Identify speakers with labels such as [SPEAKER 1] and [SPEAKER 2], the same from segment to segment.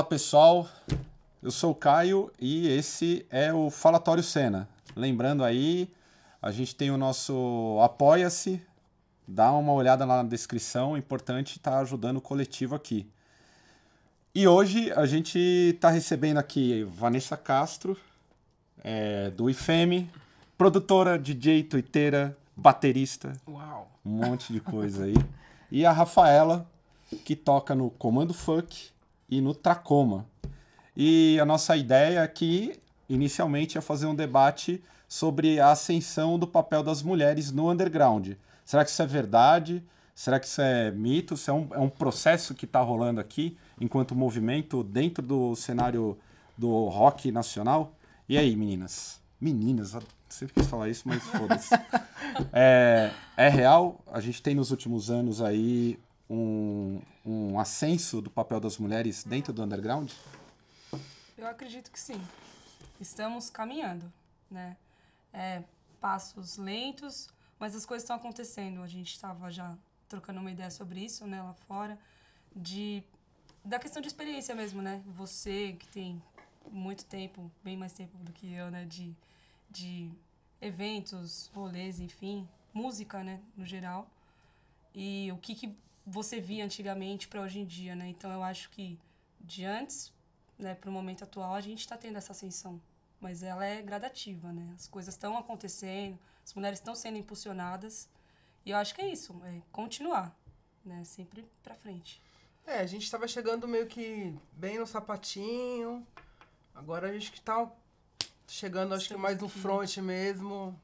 [SPEAKER 1] Fala pessoal, eu sou o Caio e esse é o Falatório Cena. Lembrando aí, a gente tem o nosso Apoia-se, dá uma olhada lá na descrição, é importante estar tá ajudando o coletivo aqui. E hoje a gente está recebendo aqui Vanessa Castro, é, do IFEM, produtora, DJ, twitteira, baterista.
[SPEAKER 2] Uau!
[SPEAKER 1] Um monte de coisa aí. e a Rafaela, que toca no Comando Funk e no Tracoma. E a nossa ideia aqui, inicialmente, é fazer um debate sobre a ascensão do papel das mulheres no underground. Será que isso é verdade? Será que isso é mito? Isso é um, é um processo que está rolando aqui, enquanto movimento dentro do cenário do rock nacional? E aí, meninas? Meninas, sempre quis falar isso, mas foda-se. é, é real? A gente tem nos últimos anos aí um, um ascenso do papel das mulheres dentro do underground?
[SPEAKER 3] Eu acredito que sim. Estamos caminhando, né? É, passos lentos, mas as coisas estão acontecendo. A gente estava já trocando uma ideia sobre isso, né, lá fora, de da questão de experiência mesmo, né? Você que tem muito tempo, bem mais tempo do que eu, né, de, de eventos, rolês, enfim, música, né, no geral. E o que, que você via antigamente para hoje em dia, né? Então eu acho que de antes, né, para o momento atual, a gente está tendo essa ascensão, mas ela é gradativa, né? As coisas estão acontecendo, as mulheres estão sendo impulsionadas e eu acho que é isso, é continuar, né? Sempre para frente.
[SPEAKER 2] É, a gente estava chegando meio que bem no sapatinho. Agora a gente que tá chegando, acho estamos que mais no front mesmo.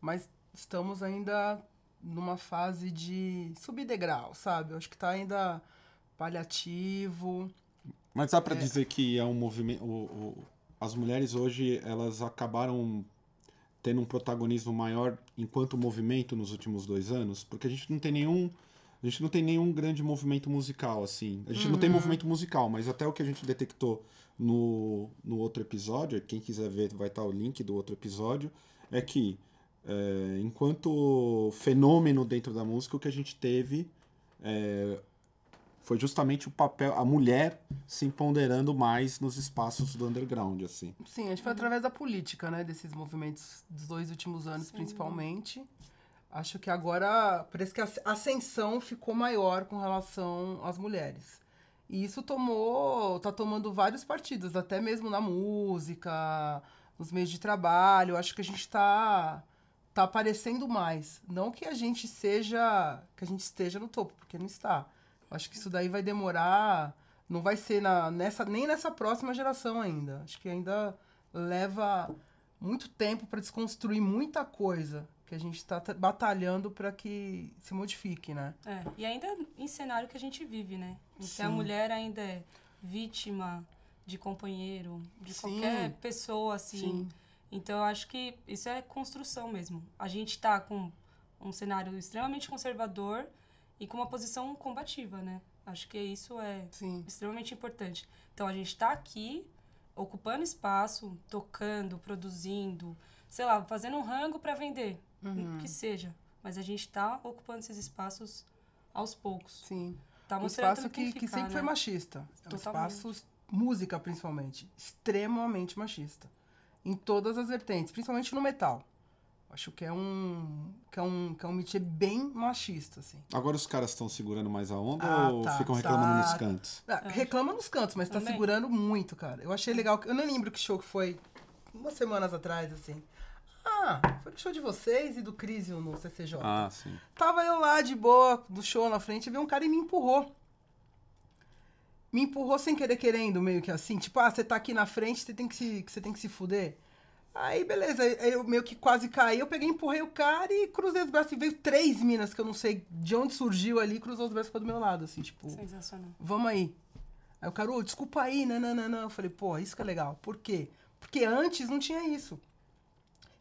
[SPEAKER 2] Mas estamos ainda numa fase de subir degrau, sabe? Eu acho que tá ainda paliativo.
[SPEAKER 1] Mas dá para é... dizer que é um movimento. O, o, as mulheres hoje elas acabaram tendo um protagonismo maior enquanto movimento nos últimos dois anos, porque a gente não tem nenhum a gente não tem nenhum grande movimento musical, assim. A gente uhum. não tem uhum. movimento musical, mas até o que a gente detectou no, no outro episódio, quem quiser ver vai estar o link do outro episódio, é que é, enquanto fenômeno dentro da música, o que a gente teve é, foi justamente o papel, a mulher se empoderando mais nos espaços do underground, assim.
[SPEAKER 2] Sim, acho que foi através da política, né, desses movimentos dos dois últimos anos, Sim. principalmente. Acho que agora parece que a ascensão ficou maior com relação às mulheres. E isso tomou, tá tomando vários partidos, até mesmo na música, nos meios de trabalho. Acho que a gente está tá aparecendo mais. Não que a gente seja, que a gente esteja no topo, porque não está. Acho que isso daí vai demorar, não vai ser na, nessa, nem nessa próxima geração ainda. Acho que ainda leva muito tempo para desconstruir muita coisa que a gente está batalhando para que se modifique, né?
[SPEAKER 3] É, e ainda em cenário que a gente vive, né? Em que a mulher ainda é vítima de companheiro, de Sim. qualquer pessoa, assim. Sim então, eu acho que isso é construção mesmo. A gente está com um cenário extremamente conservador e com uma posição combativa, né? Acho que isso é Sim. extremamente importante. Então, a gente está aqui, ocupando espaço, tocando, produzindo, sei lá, fazendo um rango para vender, uhum. que seja. Mas a gente está ocupando esses espaços aos poucos.
[SPEAKER 2] Sim. Tá um espaço que, que sempre né? foi machista. É um espaço, música principalmente, extremamente machista em todas as vertentes, principalmente no metal. Acho que é um que é um que é um métier bem machista assim.
[SPEAKER 1] Agora os caras estão segurando mais a onda ah, ou tá, ficam reclamando tá. nos cantos?
[SPEAKER 2] Ah, reclama nos cantos, mas está segurando muito, cara. Eu achei legal, eu não lembro que show que foi umas semanas atrás assim. Ah, foi o show de vocês e do Crisium no CCJ.
[SPEAKER 1] Ah, sim.
[SPEAKER 2] Tava eu lá de boa, do show na frente, e veio um cara e me empurrou me empurrou sem querer querendo, meio que assim. Tipo, ah, você tá aqui na frente, você tem que se, você tem que se fuder. Aí, beleza, eu meio que quase caí, eu peguei, empurrei o cara e cruzei os braços. E veio três minas que eu não sei de onde surgiu ali, cruzou os braços do meu lado, assim, tipo...
[SPEAKER 3] Sensacional.
[SPEAKER 2] Vamos aí. Aí o cara, ô, desculpa aí, não, não, não, não. Eu falei, pô, isso que é legal. Por quê? Porque antes não tinha isso.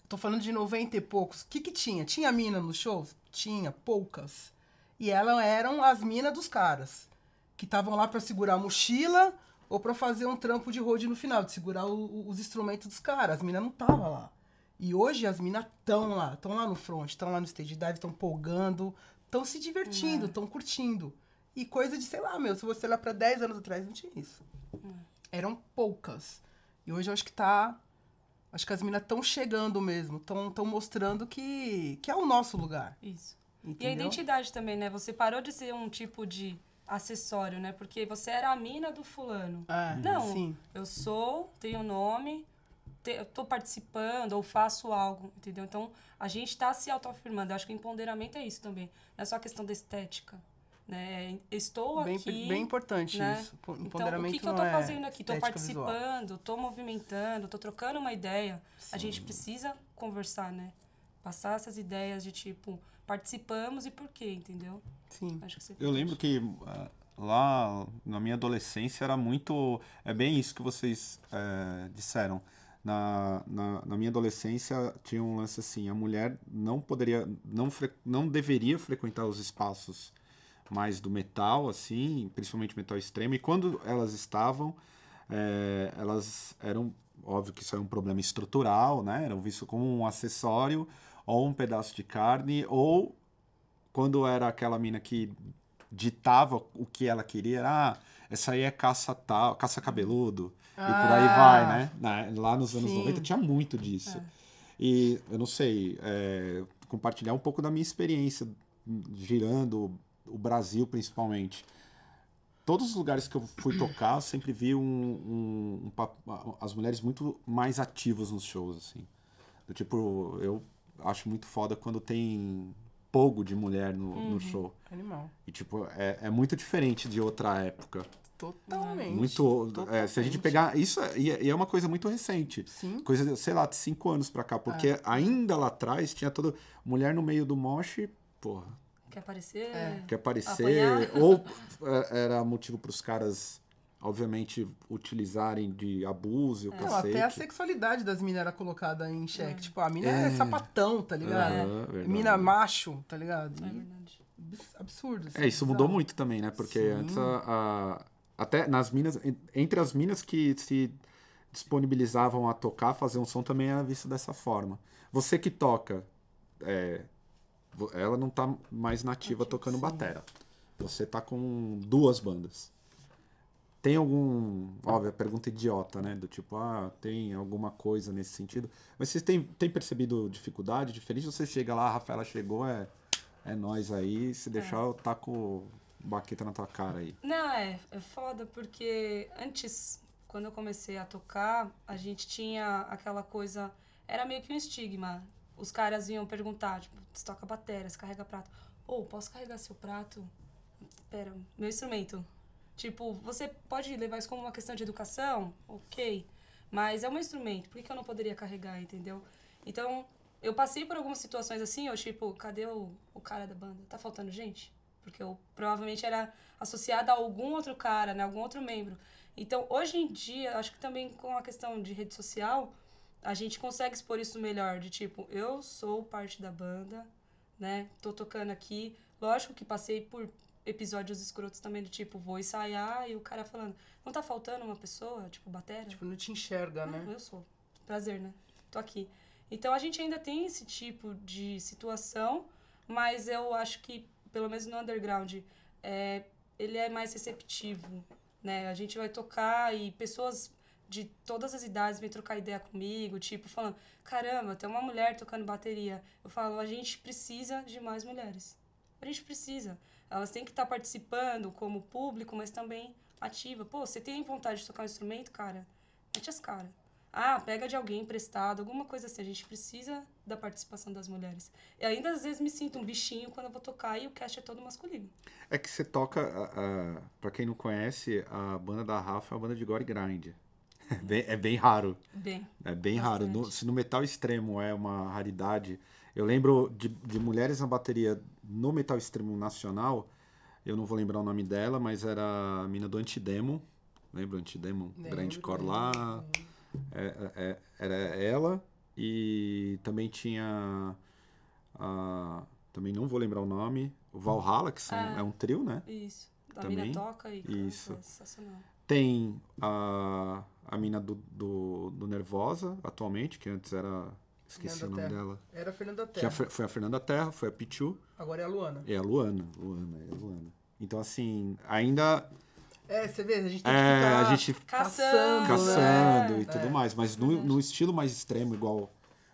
[SPEAKER 2] tô falando de 90 e poucos. O que que tinha? Tinha mina nos shows? Tinha, poucas. E elas eram as minas dos caras que estavam lá para segurar a mochila ou para fazer um trampo de road no final, de segurar o, o, os instrumentos dos caras. As minas não estavam lá. E hoje as minas estão lá, estão lá no front, estão lá no stage dive, estão polgando, estão se divertindo, estão uhum. curtindo. E coisa de, sei lá, meu, se você olhar pra 10 anos atrás, não tinha isso. Eram poucas. E hoje eu acho que tá. Acho que as minas estão chegando mesmo, estão tão mostrando que, que é o nosso lugar.
[SPEAKER 3] Isso. E a
[SPEAKER 2] Entendeu?
[SPEAKER 3] identidade também, né? Você parou de ser um tipo de acessório, né? Porque você era a mina do fulano.
[SPEAKER 2] É,
[SPEAKER 3] Não,
[SPEAKER 2] Sim.
[SPEAKER 3] eu sou, tenho nome, te, eu tô participando ou faço algo, entendeu? Então, a gente tá se autoafirmando. Eu acho que empoderamento é isso também. Não é só questão da estética, né? Estou
[SPEAKER 2] Bem,
[SPEAKER 3] aqui...
[SPEAKER 2] bem importante
[SPEAKER 3] né?
[SPEAKER 2] isso. Po-
[SPEAKER 3] Então,
[SPEAKER 2] Empoderamento
[SPEAKER 3] o que, que eu tô
[SPEAKER 2] é
[SPEAKER 3] fazendo aqui?
[SPEAKER 2] Visual.
[SPEAKER 3] participando, tô movimentando, tô trocando uma ideia. A gente precisa conversar, né? Passar essas ideias de tipo, participamos e por quê, entendeu?
[SPEAKER 2] Sim.
[SPEAKER 3] Acho que você
[SPEAKER 1] Eu lembro que ah, lá na minha adolescência era muito. É bem isso que vocês eh, disseram. Na, na, na minha adolescência tinha um lance assim: a mulher não poderia, não, fre- não deveria frequentar os espaços mais do metal, assim, principalmente metal extremo. E quando elas estavam, eh, elas eram. Óbvio que isso é um problema estrutural, né? Eram vistos como um acessório ou um pedaço de carne, ou quando era aquela mina que ditava o que ela queria, era, ah, essa aí é caça tal, caça cabeludo, e por aí
[SPEAKER 2] Ah.
[SPEAKER 1] vai, né? Lá nos anos
[SPEAKER 2] Sim.
[SPEAKER 1] 90 tinha muito disso. E eu não sei, é, compartilhar um pouco da minha experiência girando o Brasil principalmente. Todos os lugares que eu fui tocar, eu sempre vi um, um- um as mulheres muito mais ativas nos shows, assim. Do tipo, eu acho muito foda quando tem pogo de mulher no, no show.
[SPEAKER 2] Animal.
[SPEAKER 1] E, tipo, é, é muito diferente de outra época.
[SPEAKER 2] Totalmente.
[SPEAKER 1] Muito. é, se a gente
[SPEAKER 2] totalmente.
[SPEAKER 1] pegar. Isso é, e é- e é uma coisa muito recente.
[SPEAKER 2] Sim.
[SPEAKER 1] Coisa, sei lá, de cinco anos pra cá. Porque
[SPEAKER 2] É.
[SPEAKER 1] ainda lá atrás tinha toda. Mulher no meio do moche, porra,
[SPEAKER 3] Quer aparecer?
[SPEAKER 2] É.
[SPEAKER 1] quer aparecer.
[SPEAKER 3] Apanhar.
[SPEAKER 1] Ou era motivo pros caras, obviamente, utilizarem de abuso e o
[SPEAKER 2] Não,
[SPEAKER 1] cacete.
[SPEAKER 2] até a sexualidade das minas era colocada em xeque.
[SPEAKER 3] É.
[SPEAKER 2] Tipo, a mina é,
[SPEAKER 1] É.
[SPEAKER 2] sapatão, tá ligado?
[SPEAKER 1] Verdade.
[SPEAKER 2] Mina macho, tá ligado?
[SPEAKER 3] É
[SPEAKER 2] E
[SPEAKER 3] verdade.
[SPEAKER 2] abs- absurdo. assim,
[SPEAKER 1] É, isso mudou
[SPEAKER 2] bizarro.
[SPEAKER 1] muito também, né? Porque
[SPEAKER 2] Sim.
[SPEAKER 1] antes a, a- até nas minas, en- entre as minas que se disponibilizavam a tocar, fazer um som também era visto dessa forma. Você que toca, é, ela não tá mais nativa tocando batera. Você tá com duas bandas. Tem algum. Óbvio, é pergunta idiota, né? Do tipo, ah, tem alguma coisa nesse sentido. Mas vocês têm, têm percebido dificuldade, diferente? Você chega lá, a Rafaela chegou, é, é nós aí. Se deixar, eu taco baqueta na tua cara aí.
[SPEAKER 3] Não, é, é foda porque antes, quando eu comecei a tocar, a gente tinha aquela coisa. Era meio que um estigma. Os caras vinham perguntar, tipo, você toca bateria, você carrega prato. Ou, posso carregar seu prato? Pera, meu instrumento. Tipo, você pode levar isso como uma questão de educação? Ok. Mas é um instrumento, por que eu não poderia carregar, entendeu? Então, eu passei por algumas situações assim, eu tipo, cadê o, o cara da banda? Tá faltando gente? Porque eu provavelmente era associada a algum outro cara, né? Algum outro membro. Então, hoje em dia, acho que também com a questão de rede social, a gente consegue expor isso melhor. De tipo, eu sou parte da banda, né? Tô tocando aqui. Lógico que passei por episódios escrotos também, do tipo, vou ensaiar e o cara falando, não tá faltando uma pessoa, tipo, batera?
[SPEAKER 2] Tipo, não te enxerga,
[SPEAKER 3] Não,
[SPEAKER 2] né?
[SPEAKER 3] eu sou. Prazer, né? Tô aqui. Então a gente ainda tem esse tipo de situação, mas eu acho que, pelo menos no underground, é, ele é mais receptivo, né? A gente vai tocar e pessoas de todas as idades vêm trocar ideia comigo, tipo, falando, caramba, tem uma mulher tocando bateria. Eu falo, a gente precisa de mais mulheres. A gente precisa. Elas têm que estar participando como público, mas também ativa. Pô, você tem vontade de tocar um instrumento, cara? Mete as caras. Ah, pega de alguém emprestado, alguma coisa assim. A gente precisa da participação das mulheres. E ainda às vezes me sinto um bichinho quando eu vou tocar e o cast é todo masculino.
[SPEAKER 1] É que você toca, a, a, pra quem não conhece, a banda da Rafa é uma banda de gore grind. É bem, é bem raro.
[SPEAKER 3] Bem.
[SPEAKER 1] É bem raro. No-
[SPEAKER 3] Bastante.
[SPEAKER 1] se no metal extremo é uma raridade. Eu lembro de, de mulheres na bateria no metal extremo nacional. Eu não vou lembrar o nome dela, mas era a mina do Antidemo. Lembra o Antidemo?
[SPEAKER 2] Lembro,
[SPEAKER 1] Grindcore
[SPEAKER 2] lembro,
[SPEAKER 1] lá. É- é- era ela. E também tinha. a- também não vou lembrar o nome. O Valhalla, que são,
[SPEAKER 3] Ah.
[SPEAKER 1] é um trio, né?
[SPEAKER 3] Isso. A
[SPEAKER 1] Também?
[SPEAKER 3] mina toca e canta,
[SPEAKER 1] Isso.
[SPEAKER 3] é sensacional.
[SPEAKER 1] Tem a, a mina do, do, do Nervosa, atualmente, que antes era. Esqueci
[SPEAKER 2] Fernanda
[SPEAKER 1] o nome
[SPEAKER 2] Terra.
[SPEAKER 1] dela.
[SPEAKER 2] Era a Fernanda
[SPEAKER 1] Que a
[SPEAKER 2] Terra.
[SPEAKER 1] Foi a Fernanda Terra, foi a Pichu
[SPEAKER 2] Agora é a Luana.
[SPEAKER 1] e a Luana. Luana, é a Luana. Então, assim, ainda
[SPEAKER 2] É, você vê, a gente tem que
[SPEAKER 1] é,
[SPEAKER 2] ficar
[SPEAKER 1] a gente
[SPEAKER 3] Caçando,
[SPEAKER 1] caçando
[SPEAKER 3] né?
[SPEAKER 1] e tudo
[SPEAKER 2] É,
[SPEAKER 1] mais. Mas no,
[SPEAKER 3] verdade.
[SPEAKER 1] no estilo mais extremo, igual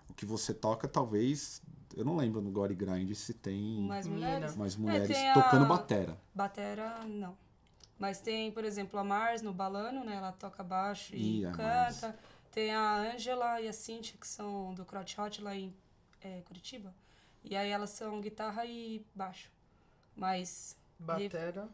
[SPEAKER 1] o que você toca, talvez. Eu não lembro no Gore Grind se tem
[SPEAKER 3] Mais mulheres?
[SPEAKER 1] mais mulheres
[SPEAKER 3] tem a-
[SPEAKER 1] tocando batera.
[SPEAKER 3] Batera, não. Mas tem, por exemplo, a Mars no Balano, né? Ela toca baixo e
[SPEAKER 1] a
[SPEAKER 3] canta. Tem a Angela e a Cintia, que são do Crotch Hot lá em é, Curitiba. E aí elas são guitarra e baixo. Mas,
[SPEAKER 2] batera.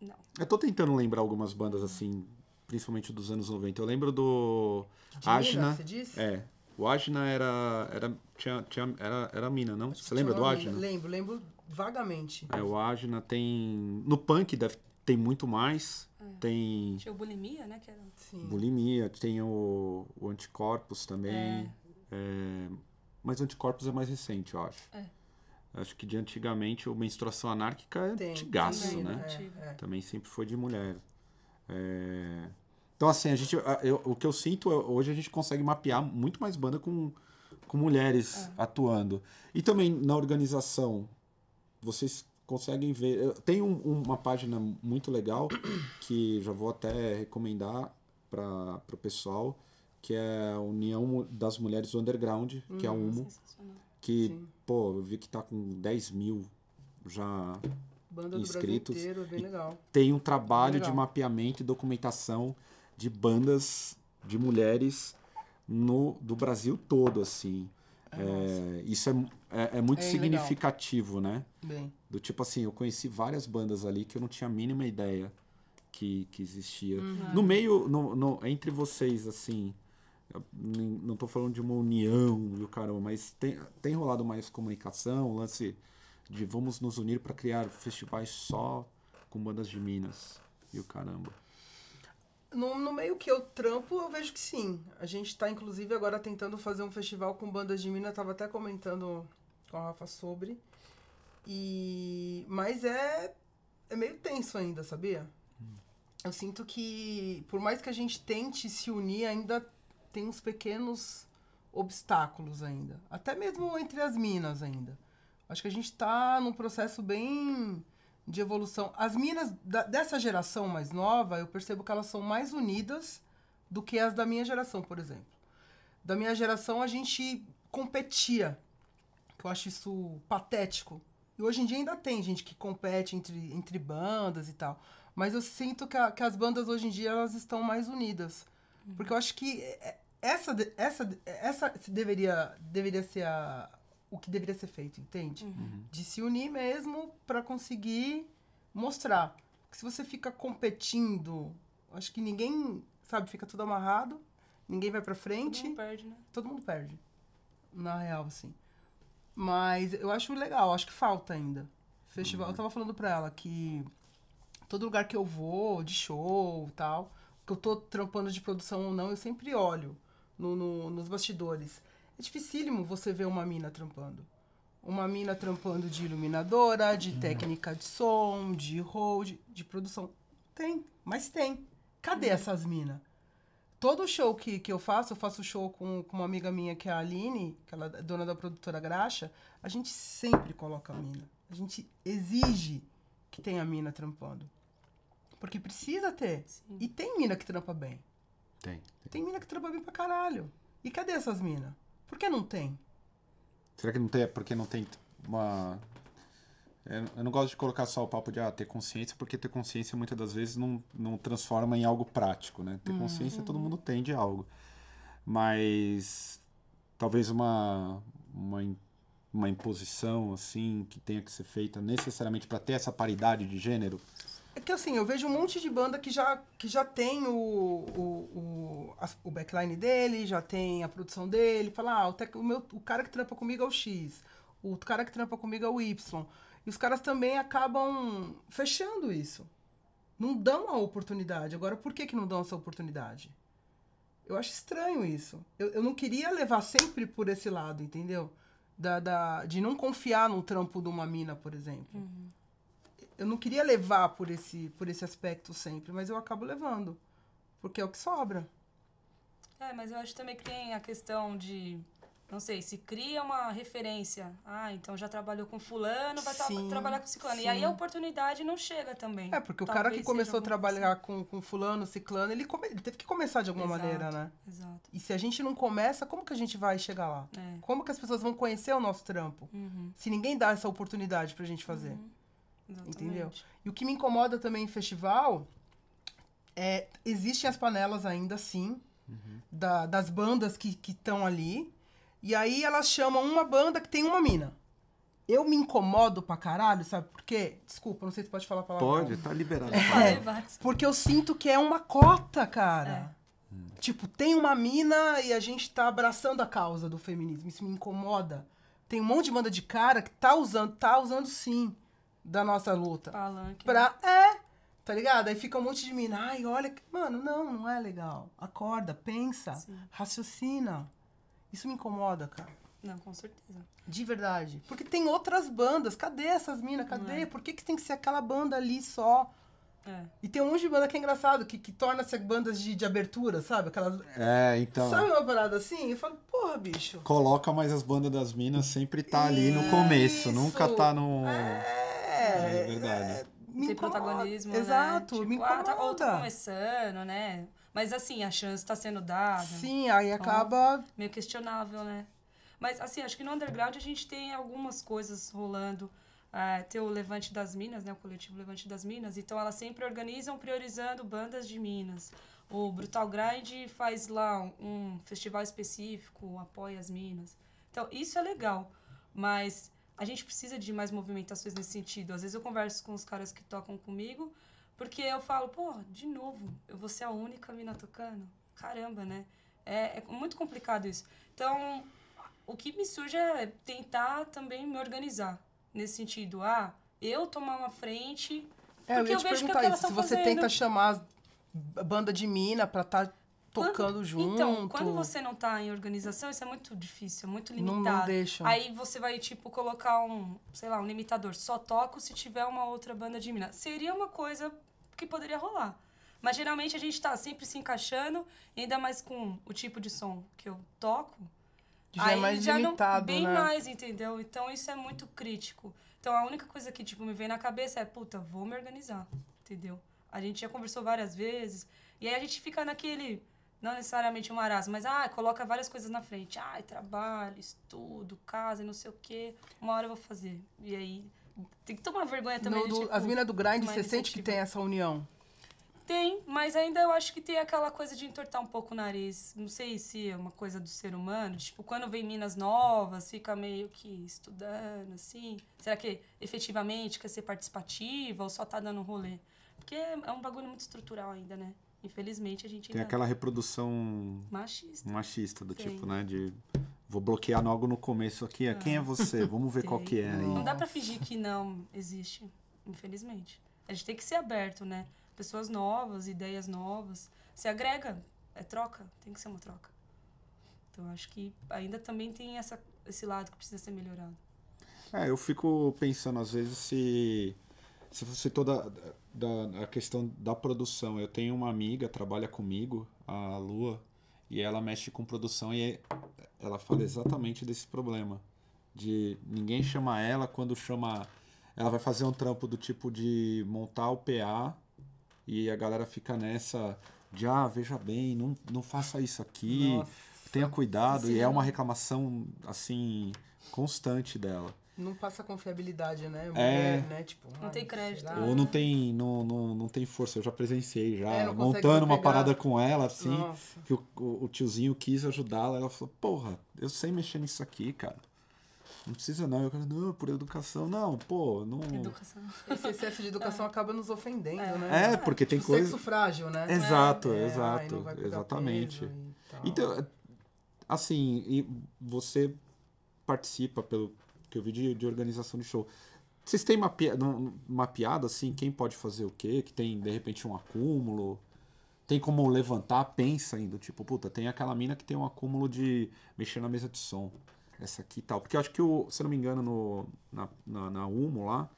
[SPEAKER 3] não.
[SPEAKER 1] Eu tô tentando lembrar algumas bandas assim, principalmente dos anos 90. Eu lembro do
[SPEAKER 2] De
[SPEAKER 1] Ajna.
[SPEAKER 2] você disse?
[SPEAKER 1] É. O Ajna era. Era, tinha, tinha, era, era mina, não?
[SPEAKER 2] Acho
[SPEAKER 1] Você lembra do. Ajna?
[SPEAKER 2] Lembro, lembro vagamente.
[SPEAKER 1] É, o Ajna tem. No punk deve, tem muito mais. Tem
[SPEAKER 3] Tinha o Bulimia, né? Que era...
[SPEAKER 2] Sim.
[SPEAKER 1] bulimia, tem o, o anticorpos também. É, mas o anticorpos é mais recente, eu acho.
[SPEAKER 3] É.
[SPEAKER 1] Acho que de antigamente o menstruação anárquica é
[SPEAKER 2] Tem,
[SPEAKER 1] antigaço,
[SPEAKER 3] também,
[SPEAKER 1] né?
[SPEAKER 2] É, é.
[SPEAKER 1] Também sempre foi de mulher. É, Então, assim, a gente, eu- o que eu sinto é, hoje a gente consegue mapear muito mais banda com, com mulheres atuando. E também na organização, vocês conseguem ver. Tem um- uma página muito legal que já vou até recomendar para o pessoal, que é a União das Mulheres do Underground, que é a UMO,
[SPEAKER 3] Sensacional.
[SPEAKER 1] que,
[SPEAKER 2] Sim.
[SPEAKER 1] pô, eu vi que tá com 10 mil já
[SPEAKER 2] Banda
[SPEAKER 1] inscritos.
[SPEAKER 2] Inteiro, bem legal.
[SPEAKER 1] tem um trabalho de mapeamento e documentação de bandas de mulheres no do Brasil todo, assim. É, isso é, é, é muito
[SPEAKER 2] É legal.
[SPEAKER 1] significativo, né?
[SPEAKER 2] Bem.
[SPEAKER 1] Do tipo assim, eu conheci várias bandas ali que eu não tinha a mínima ideia que, que existia. No meio, no, no- entre vocês, assim, não tô falando de uma união e o caramba, mas tem, tem rolado mais comunicação, lance de vamos nos unir para criar festivais só com bandas de Minas e o caramba.
[SPEAKER 2] No, no meio que eu trampo, eu vejo que sim. A gente tá, inclusive, agora tentando fazer um festival com bandas de Minas. Tava até comentando com a Rafa sobre. E... Mas é, é meio tenso ainda, sabia? Eu sinto que, por mais que a gente tente se unir, ainda tem uns pequenos obstáculos ainda. Até mesmo entre as minas ainda. Acho que a gente tá num processo bem de evolução. As minas da- dessa geração mais nova, eu percebo que elas são mais unidas do que as da minha geração, por exemplo. Da minha geração, a gente competia. Que eu acho isso patético. E hoje em dia ainda tem gente que compete entre, entre bandas e tal. Mas eu sinto que, a- que as bandas hoje em dia elas estão mais unidas. Porque eu acho que é- essa, de- essa, essa deveria, deveria ser a, o que deveria ser feito, entende? De se unir mesmo para conseguir mostrar. Porque se você fica competindo, acho que ninguém, sabe, fica tudo amarrado, ninguém vai pra
[SPEAKER 3] Todo
[SPEAKER 2] frente
[SPEAKER 3] mundo perde, né?
[SPEAKER 2] todo mundo perde. Na real, assim. Mas eu acho legal, acho que falta ainda. Festival, eu tava falando pra ela que todo lugar que eu vou, de show e tal, que eu tô trampando de produção ou não, eu sempre olho no, no- nos bastidores. É dificílimo você ver uma mina trampando. Uma mina trampando de iluminadora, de técnica de som, de hold, de produção. Tem, mas tem. Cadê essas minas? Todo show que, que eu faço, eu faço show com, com uma amiga minha que é a Aline, que ela é dona da produtora Graxa, a gente sempre coloca a mina. A gente exige que tenha a mina trampando. Porque precisa ter.
[SPEAKER 3] Sim.
[SPEAKER 2] E tem mina que trampa bem.
[SPEAKER 1] Tem.
[SPEAKER 2] Tem mina que trampa bem pra caralho. E cadê essas minas? Por que não tem?
[SPEAKER 1] Será que não tem? é Porque não tem uma. Eu não gosto de colocar só o papo de ah, ter consciência, porque ter consciência muitas das vezes não, não transforma em algo prático, né? Ter consciência todo mundo tem de algo. Mas talvez uma, uma, uma imposição assim que tenha que ser feita necessariamente para ter essa paridade de gênero.
[SPEAKER 2] É que assim, eu vejo um monte de banda que já, que já tem o, o, o, as- o backline dele, já tem a produção dele, fala, ah, o, tec- o, meu, o cara que trampa comigo é o X, o cara que trampa comigo é o Y. E os caras também acabam fechando isso. Não dão a oportunidade. Agora, por que, que não dão essa oportunidade? Eu acho estranho isso. Eu, eu não queria levar sempre por esse lado, entendeu? Da, da, de não confiar no trampo de uma mina, por exemplo eu não queria levar por esse, por esse aspecto sempre, mas eu acabo levando. Porque é o que sobra.
[SPEAKER 3] É, mas eu acho também que tem a questão de não sei, se cria uma referência. Ah, então já trabalhou com fulano, vai
[SPEAKER 2] Sim,
[SPEAKER 3] trabalhar com ciclano. E
[SPEAKER 2] sim.
[SPEAKER 3] aí a oportunidade não chega também.
[SPEAKER 2] É, porque o
[SPEAKER 3] Talvez
[SPEAKER 2] cara que começou a trabalhar com, com fulano, ciclano, ele, come- ele teve que começar de alguma
[SPEAKER 3] Exato.
[SPEAKER 2] maneira, né?
[SPEAKER 3] Exato.
[SPEAKER 2] E se a gente não começa, como que a gente vai chegar lá?
[SPEAKER 3] É.
[SPEAKER 2] Como que as pessoas vão conhecer o nosso trampo?
[SPEAKER 3] Uhum.
[SPEAKER 2] Se ninguém dá essa oportunidade pra gente fazer.
[SPEAKER 3] Exatamente.
[SPEAKER 2] Entendeu? E o que me incomoda também em festival é existem as panelas ainda sim da- das bandas que estão ali. E aí elas chamam uma banda que tem uma mina. Eu me incomodo pra caralho, sabe por quê? Desculpa, não sei se pode falar a palavra.
[SPEAKER 1] Pode, tá liberado.
[SPEAKER 3] Várias.
[SPEAKER 2] Porque eu sinto que é uma cota, cara. Tipo, tem uma mina e a gente tá abraçando a causa do feminismo. Isso me incomoda. Tem um monte de banda de cara que tá usando, tá usando sim, da nossa luta.
[SPEAKER 3] Palanque.
[SPEAKER 2] Pra. É, tá ligado? Aí fica um monte de mina. Ai, olha. Mano, não, não é legal. Acorda, pensa,
[SPEAKER 3] Sim.
[SPEAKER 2] raciocina. Isso me incomoda, cara.
[SPEAKER 3] Não, com certeza.
[SPEAKER 2] De verdade. Porque tem outras bandas. Cadê essas minas? Cadê?
[SPEAKER 3] é.
[SPEAKER 2] Por que, que tem que ser aquela banda ali só?
[SPEAKER 3] É.
[SPEAKER 2] E tem um monte de banda que é engraçado, que, que torna-se bandas de, de abertura, sabe? Aquelas.
[SPEAKER 1] É, então.
[SPEAKER 2] Sabe uma parada assim? Eu falo, porra, bicho.
[SPEAKER 1] Coloca, mas as bandas das minas sempre tá ali no começo,
[SPEAKER 2] Isso.
[SPEAKER 1] nunca tá no.
[SPEAKER 2] É.
[SPEAKER 1] É verdade.
[SPEAKER 2] me
[SPEAKER 3] Tem
[SPEAKER 2] incomoda.
[SPEAKER 3] protagonismo,
[SPEAKER 2] Exato,
[SPEAKER 3] né? Tipo,
[SPEAKER 2] me incomoda.
[SPEAKER 3] ah, tá, ou tá começando, né? Mas assim, a chance tá sendo dada.
[SPEAKER 2] Sim, aí acaba.
[SPEAKER 3] meio questionável, né? Mas, assim, acho que no underground a gente tem algumas coisas rolando. É, tem o Levante das Minas, né? O coletivo Levante das Minas. Então, elas sempre organizam priorizando bandas de Minas. O Brutal Grind faz lá um, um festival específico, apoia as Minas. Então, isso é legal. Mas a gente precisa de mais movimentações nesse sentido. Às vezes eu converso com os caras que tocam comigo, porque eu falo, pô, de novo, eu vou ser a única mina tocando? Caramba, né? É, é muito complicado isso. Então, o que me surge é tentar também me organizar nesse sentido. Ah, eu tomar uma frente.
[SPEAKER 2] É, eu
[SPEAKER 3] porque
[SPEAKER 2] ia
[SPEAKER 3] eu,
[SPEAKER 2] te
[SPEAKER 3] vejo que é
[SPEAKER 2] perguntar isso. Se você
[SPEAKER 3] fazendo.
[SPEAKER 2] tenta chamar banda de mina pra tá tocando junto.
[SPEAKER 3] Então, quando você não tá em organização, isso é muito difícil, é muito
[SPEAKER 2] Não-
[SPEAKER 3] limitado.
[SPEAKER 2] não deixam.
[SPEAKER 3] Aí você vai, tipo, colocar um, sei lá, um limitador. Só toco se tiver uma outra banda de mina. Seria uma coisa que poderia rolar. Mas geralmente a gente tá sempre se encaixando, ainda mais com o tipo de som que eu toco.
[SPEAKER 2] Já é mais
[SPEAKER 3] não-
[SPEAKER 2] limitado,
[SPEAKER 3] bem
[SPEAKER 2] né?
[SPEAKER 3] mais, entendeu? Então isso é muito crítico. Então a única coisa que, tipo, me vem na cabeça é, puta, vou me organizar, entendeu? A gente já conversou várias vezes, e aí a gente fica naquele, não necessariamente um marasmo, mas, ah, coloca várias coisas na frente. Ah, trabalho, estudo, casa, não sei o quê. Uma hora eu vou fazer. E aí, tem que tomar vergonha também.
[SPEAKER 2] No
[SPEAKER 3] de, tipo,
[SPEAKER 2] as minas do grind, você sente que tem essa união?
[SPEAKER 3] Tem, mas ainda eu acho que tem aquela coisa de entortar um pouco o nariz. Não sei se é uma coisa do ser humano. Tipo, quando vem minas novas, fica meio que estudando, assim. Será que efetivamente quer ser participativa ou só tá dando rolê? Porque é um bagulho muito estrutural ainda, né? Infelizmente a gente
[SPEAKER 1] Tem
[SPEAKER 3] ainda
[SPEAKER 1] aquela reprodução
[SPEAKER 3] machista.
[SPEAKER 1] machista do
[SPEAKER 3] Tem.
[SPEAKER 1] tipo, né? De vou bloquear logo no começo aqui. é, Quem é você? Vamos ver qual
[SPEAKER 3] Tem.
[SPEAKER 1] que é aí.
[SPEAKER 3] Não dá pra fingir que não existe, infelizmente. A gente tem que ser aberto, né? Pessoas novas, ideias novas. Se agrega, é troca, tem que ser uma troca. Então acho que ainda também tem essa, esse lado que precisa ser melhorado.
[SPEAKER 1] É, eu fico pensando às vezes se se você toda da, a questão da produção. Eu tenho uma amiga trabalha comigo, a Lua, e ela mexe com produção e ela fala exatamente desse problema de ninguém chama ela quando chama ela vai fazer um trampo do tipo de montar o PA e a galera fica nessa de ah, veja bem, não, não faça isso aqui,
[SPEAKER 2] Nossa.
[SPEAKER 1] tenha cuidado, e
[SPEAKER 3] Sim.
[SPEAKER 1] é uma reclamação assim constante dela.
[SPEAKER 2] Não passa confiabilidade, né?
[SPEAKER 1] É.
[SPEAKER 2] Mulher, né? Tipo,
[SPEAKER 3] Não
[SPEAKER 2] ai,
[SPEAKER 3] tem crédito,
[SPEAKER 2] será?
[SPEAKER 3] né?
[SPEAKER 1] Ou não tem, não, não, não tem força, eu já presenciei já,
[SPEAKER 2] É,
[SPEAKER 1] montando uma parada com ela, assim,
[SPEAKER 2] Nossa.
[SPEAKER 1] que o, o, o tiozinho quis ajudá-la, ela falou, porra, eu sei mexer nisso aqui, cara. Não precisa não. Eu falei, não, por educação. Não, pô, não.
[SPEAKER 3] Educação.
[SPEAKER 2] Esse excesso de educação acaba nos ofendendo, né?
[SPEAKER 1] É, porque tem
[SPEAKER 2] Tipo,
[SPEAKER 1] coisa.
[SPEAKER 2] Sexo frágil, né?
[SPEAKER 1] Exato,
[SPEAKER 2] É,
[SPEAKER 1] exato. exatamente. Então, assim, e você participa, pelo que eu vi de, de organização de show. Vocês têm mapeado, assim, quem pode fazer o quê? Que tem, de repente, um acúmulo? Tem como levantar, pensa ainda, tipo, puta, tem aquela mina que tem um acúmulo de mexer na mesa de som. Essa aqui e tal. Porque eu acho que, o, se eu não me engano, no, na, na, na Humo lá,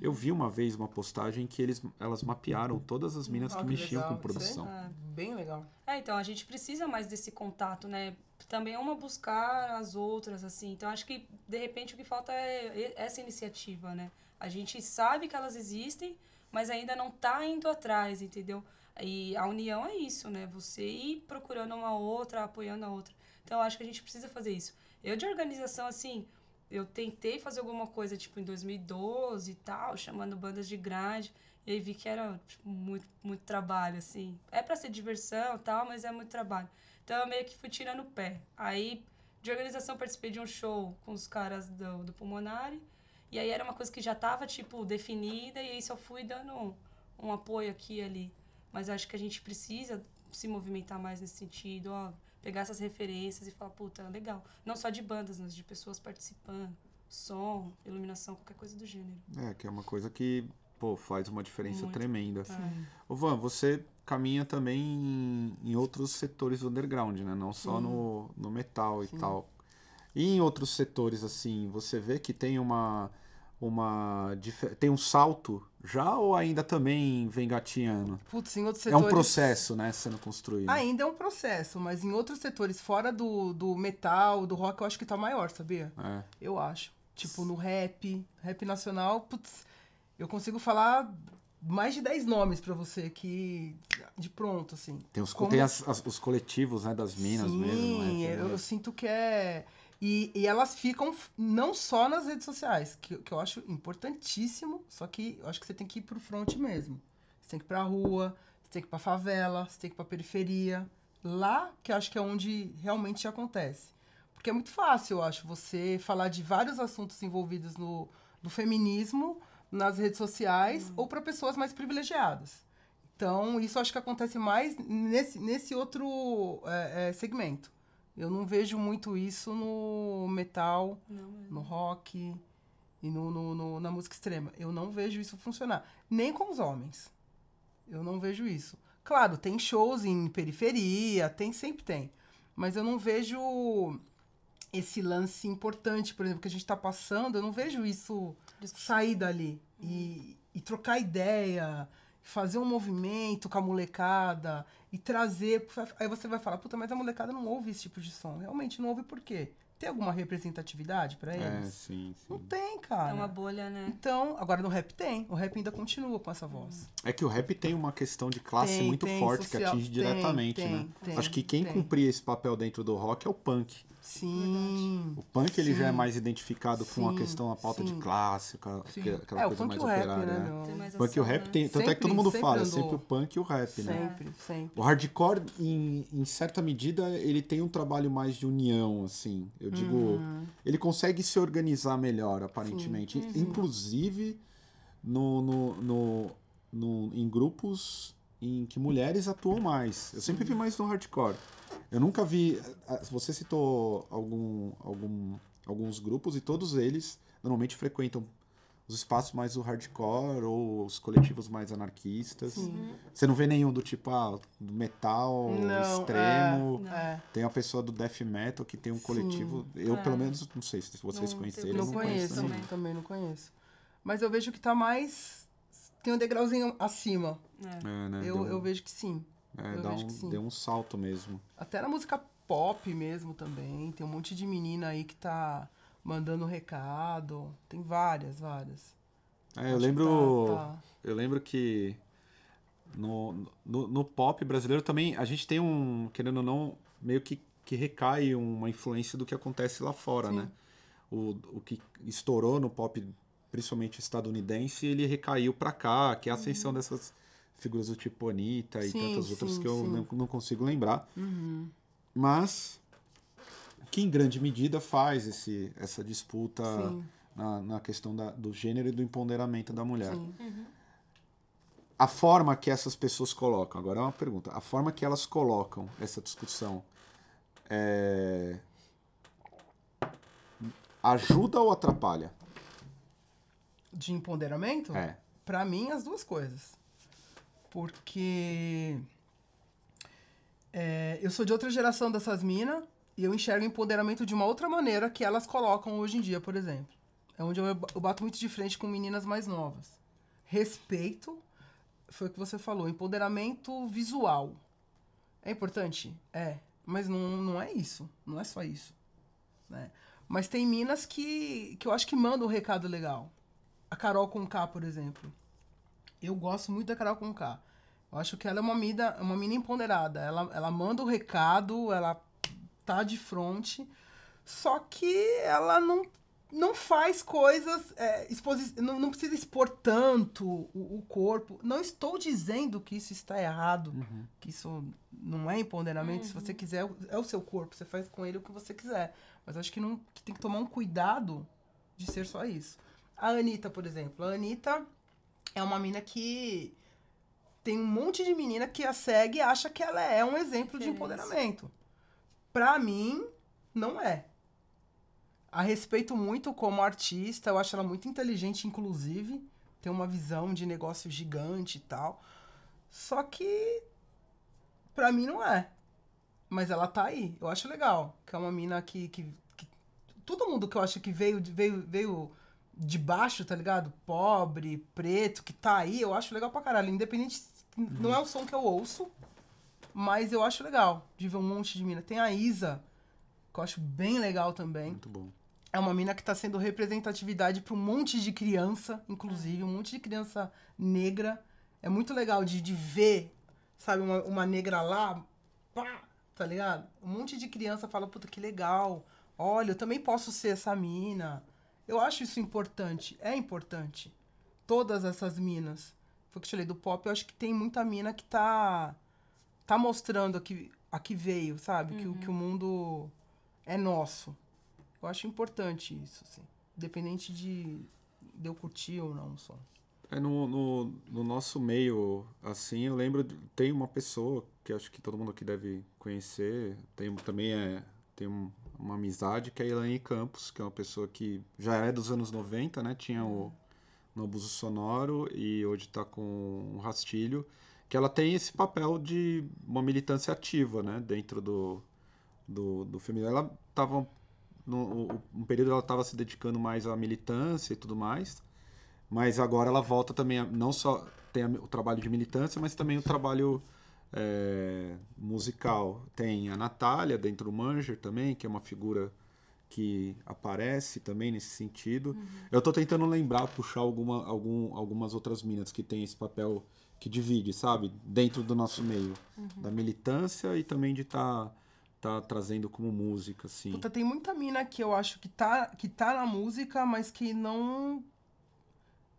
[SPEAKER 1] eu vi uma vez uma postagem que eles, elas mapearam todas as minas
[SPEAKER 2] Ah,
[SPEAKER 1] que
[SPEAKER 2] que
[SPEAKER 1] mexiam
[SPEAKER 2] legal.
[SPEAKER 1] com produção.
[SPEAKER 2] Isso aí, Bem legal.
[SPEAKER 3] É, então, a gente precisa mais desse contato, né? Também é uma buscar as outras, assim. Então, acho que, de repente, o que falta é essa iniciativa, né? A gente sabe que elas existem, mas ainda não tá indo atrás, entendeu? E a união é isso, né? Você ir procurando uma outra, apoiando a outra. Então, acho que a gente precisa fazer isso. Eu, de organização, assim, eu tentei fazer alguma coisa, tipo, em 2012 e tal, chamando bandas de grade. E aí vi que era tipo, muito, muito trabalho, assim. É para ser diversão tal, mas é muito trabalho. Então eu meio que fui tirando o pé. Aí, de organização, participei de um show com os caras do, do Pulmonari. E aí era uma coisa que já tava, tipo, definida. E aí só fui dando um, um apoio aqui e ali. Mas acho que a gente precisa se movimentar mais nesse sentido, ó. Pegar essas referências e falar, puta, legal. Não só de bandas, mas de pessoas participando. Som, iluminação, qualquer coisa do gênero.
[SPEAKER 1] É, que é uma coisa que pô, faz uma diferença
[SPEAKER 3] Muito.
[SPEAKER 1] tremenda.
[SPEAKER 3] Sim.
[SPEAKER 1] Ô Van, você caminha também em, em outros setores do underground, né? Não só no, no metal e tal. E em outros setores, assim, você vê que tem uma. uma tem um salto já ou ainda também vem gatinhando?
[SPEAKER 2] Putz, em outros
[SPEAKER 1] É
[SPEAKER 2] setores...
[SPEAKER 1] um processo, né, sendo construído.
[SPEAKER 2] Ainda é um processo, mas em outros setores, fora do, do metal, do rock, eu acho que tá maior, sabia?
[SPEAKER 1] É.
[SPEAKER 2] Eu acho. Tipo, no rap, rap nacional, putz, eu consigo falar mais de 10 nomes pra você que. de pronto, assim.
[SPEAKER 1] Tem, os,
[SPEAKER 2] Como-
[SPEAKER 1] tem as- as- os coletivos, né, das minas
[SPEAKER 2] Sim,
[SPEAKER 1] mesmo. né,
[SPEAKER 2] eu, eu sinto que é. E, e elas ficam não só nas redes sociais, que, que eu acho importantíssimo, só que eu acho que você tem que ir pro front mesmo. Você tem que ir pra rua, você tem que ir pra favela, você tem que ir pra periferia. Lá que eu acho que é onde realmente acontece. Porque é muito fácil, eu acho, você falar de vários assuntos envolvidos no, no feminismo nas redes sociais ou para pessoas mais privilegiadas. Então, isso acho que acontece mais nesse, nesse outro é, é, segmento. Eu não vejo muito isso no metal,
[SPEAKER 3] Não,
[SPEAKER 2] no rock e no, no- no- na música extrema. Eu não vejo isso funcionar. Nem com os homens. Eu não vejo isso. Claro, tem shows em periferia, tem, sempre tem. Mas eu não vejo esse lance importante, por exemplo, que a gente está passando, eu não vejo isso sair dali e, e trocar ideia, fazer um movimento com a molecada e trazer. Aí você vai falar, puta, mas a molecada não ouve esse tipo de som. Realmente não ouve por quê? Tem alguma representatividade pra
[SPEAKER 1] É,
[SPEAKER 2] eles?
[SPEAKER 1] sim,
[SPEAKER 2] Não
[SPEAKER 1] sim.
[SPEAKER 2] tem, cara.
[SPEAKER 3] É uma bolha, né?
[SPEAKER 2] Então, agora no rap tem. O rap ainda continua com essa voz.
[SPEAKER 1] É que o rap tem uma questão de classe
[SPEAKER 2] Tem,
[SPEAKER 1] muito
[SPEAKER 2] tem,
[SPEAKER 1] forte que
[SPEAKER 2] social-
[SPEAKER 1] atinge
[SPEAKER 2] tem,
[SPEAKER 1] diretamente,
[SPEAKER 2] tem,
[SPEAKER 1] né?
[SPEAKER 2] tem,
[SPEAKER 1] Acho que quem
[SPEAKER 2] tem.
[SPEAKER 1] cumpria esse papel dentro do rock é o punk.
[SPEAKER 2] Sim.
[SPEAKER 1] O punk ele já é
[SPEAKER 2] Sim.
[SPEAKER 1] mais identificado com a
[SPEAKER 2] Sim,
[SPEAKER 1] questão da pauta de
[SPEAKER 2] sim.
[SPEAKER 1] classe, aquela,
[SPEAKER 2] Sim.
[SPEAKER 1] aquela
[SPEAKER 2] é, o
[SPEAKER 1] coisa
[SPEAKER 2] punk
[SPEAKER 1] mais
[SPEAKER 2] e o rap,
[SPEAKER 1] operária,
[SPEAKER 2] né?
[SPEAKER 1] né?
[SPEAKER 3] mais
[SPEAKER 1] Punk e o rap
[SPEAKER 3] né?
[SPEAKER 1] tem. Tanto é que
[SPEAKER 2] Sempre-
[SPEAKER 1] todo mundo
[SPEAKER 2] sempre
[SPEAKER 1] fala, é
[SPEAKER 2] andou.
[SPEAKER 1] sempre o punk e o rap, né?
[SPEAKER 2] Sempre, sempre.
[SPEAKER 1] O hardcore, em, em certa medida, ele tem um trabalho mais de união, assim. Eu digo,
[SPEAKER 2] Uhum.
[SPEAKER 1] ele consegue se organizar melhor, aparentemente. Inclusive no, no, no, no- em grupos em que mulheres atuam mais. Eu sempre vi mais no hardcore. Eu nunca vi. ah, Você citou algum, algum, alguns grupos e todos eles normalmente frequentam os espaços mais do hardcore ou os coletivos mais anarquistas. Você não vê nenhum do tipo, ah, do metal
[SPEAKER 2] Não,
[SPEAKER 1] extremo.
[SPEAKER 2] É.
[SPEAKER 1] Tem a pessoa do death metal que tem um coletivo. Eu,
[SPEAKER 3] É.
[SPEAKER 1] pelo menos, não sei se vocês
[SPEAKER 3] Não,
[SPEAKER 1] conheceram.
[SPEAKER 3] eu
[SPEAKER 1] eu
[SPEAKER 2] Não
[SPEAKER 3] não
[SPEAKER 2] conheço,
[SPEAKER 3] conheço
[SPEAKER 2] também.
[SPEAKER 3] também.
[SPEAKER 2] não conheço. Mas eu vejo que tá mais. Tem um degrauzinho acima.
[SPEAKER 3] É.
[SPEAKER 1] É, né?
[SPEAKER 2] Eu, eu vejo que sim.
[SPEAKER 1] É,
[SPEAKER 2] eu
[SPEAKER 1] dá um, deu um salto mesmo.
[SPEAKER 2] Até na música pop mesmo também. Tem um monte de menina aí que tá mandando recado. Tem várias, várias.
[SPEAKER 1] É, eu lembro.
[SPEAKER 2] tá- tá.
[SPEAKER 1] Eu lembro que no, no, no pop brasileiro também a gente tem um, querendo ou não, meio que, que recai uma influência do que acontece lá fora,
[SPEAKER 2] Sim.
[SPEAKER 1] né? O, o que estourou no pop, principalmente estadunidense, ele recaiu pra cá, que é a ascensão dessas figuras do tipo Anitta e
[SPEAKER 2] Uhum. Sim,
[SPEAKER 1] tantas outras
[SPEAKER 2] sim,
[SPEAKER 1] que eu não, não consigo lembrar.
[SPEAKER 2] Uhum.
[SPEAKER 1] Mas que em grande medida faz esse, essa disputa na, na questão da, do gênero e do empoderamento da mulher.
[SPEAKER 2] sim.
[SPEAKER 1] A forma que essas pessoas colocam, agora é uma pergunta, a forma que elas colocam essa discussão é, ajuda ou atrapalha?
[SPEAKER 2] De empoderamento?
[SPEAKER 1] É.
[SPEAKER 2] Pra mim, as duas coisas. Porque é, eu sou de outra geração dessas minas e eu enxergo empoderamento de uma outra maneira que elas colocam hoje em dia, por exemplo. É onde eu, eu bato muito de frente com meninas mais novas. Respeito, foi o que você falou, empoderamento visual. É importante? É. Mas não, não é isso. Não é só isso. Né? Mas tem minas que, que eu acho que mandam um recado legal. A Carol com K, por exemplo. Eu gosto muito da Carol com K. Eu acho que ela é uma mina, uma mina empoderada. Ela, ela manda o recado, ela tá de frente. Só que ela não, não faz coisas. É, exposi não, não precisa expor tanto o, o, corpo. Não estou dizendo que isso está errado, uhum. que isso não é empoderamento. Uhum. Se você uhum. quiser, é o seu corpo, você faz com ele o que você quiser. Mas acho que, não, que tem que tomar um cuidado de ser só isso. A Anitta, por exemplo. A Anitta é uma mina que tem um monte de menina que a segue e acha que ela é um exemplo de empoderamento. Pra mim, não é. A respeito muito como artista, eu acho ela muito inteligente, inclusive. Tem uma visão de negócio gigante e tal. Só que, pra mim, não é. Mas ela tá aí. Eu acho legal. Que é uma mina que, que, que todo mundo que eu acho que veio, veio, veio de baixo, tá ligado? Pobre, preto, que tá aí, eu acho legal pra caralho. Independente, uhum. não é o som que eu ouço, mas eu acho legal de ver um monte de mina. Tem a Isa, que eu acho bem legal também.
[SPEAKER 1] Muito bom.
[SPEAKER 2] É uma mina que tá sendo representatividade pra um monte de criança, inclusive, um monte de criança negra. É muito legal de, de ver, sabe, uma, uma negra lá, pá, tá ligado? Um monte de criança fala, puta, que legal. Olha, eu também posso ser essa mina eu acho isso importante. É importante. Todas essas minas. Foi o que eu falei do pop. Eu acho que tem muita mina que tá, tá mostrando a que, a que veio, sabe? Uhum. Que, que o mundo é nosso. Eu acho importante isso, assim. Independente de, de eu curtir ou não o som.
[SPEAKER 1] É, no, no, no, nosso meio, assim, eu lembro, de, tem uma pessoa que acho que todo mundo aqui deve conhecer, tem, também é, tem um, uma amizade, que é a Elaine Campos, que é uma pessoa que já é dos anos 90, né? Tinha o no abuso sonoro e hoje está com o rastilho, que ela tem esse papel de uma militância ativa, né? Dentro do, do, do. Ela estava um período ela estava se dedicando mais à militância e tudo mais, mas agora ela volta também a, não só tem o trabalho de militância, mas também o trabalho é, musical. Tem a Natália dentro do Manger também, que é uma figura que aparece também nesse sentido. Uhum. Eu estou tentando lembrar, puxar alguma, algum, algumas outras minas que tem esse papel que divide, sabe? Dentro do nosso meio. Uhum. Da militância e também de estar tá, tá trazendo como música, assim.
[SPEAKER 2] Puta, tem muita mina que eu acho que tá, que tá na música, mas que não...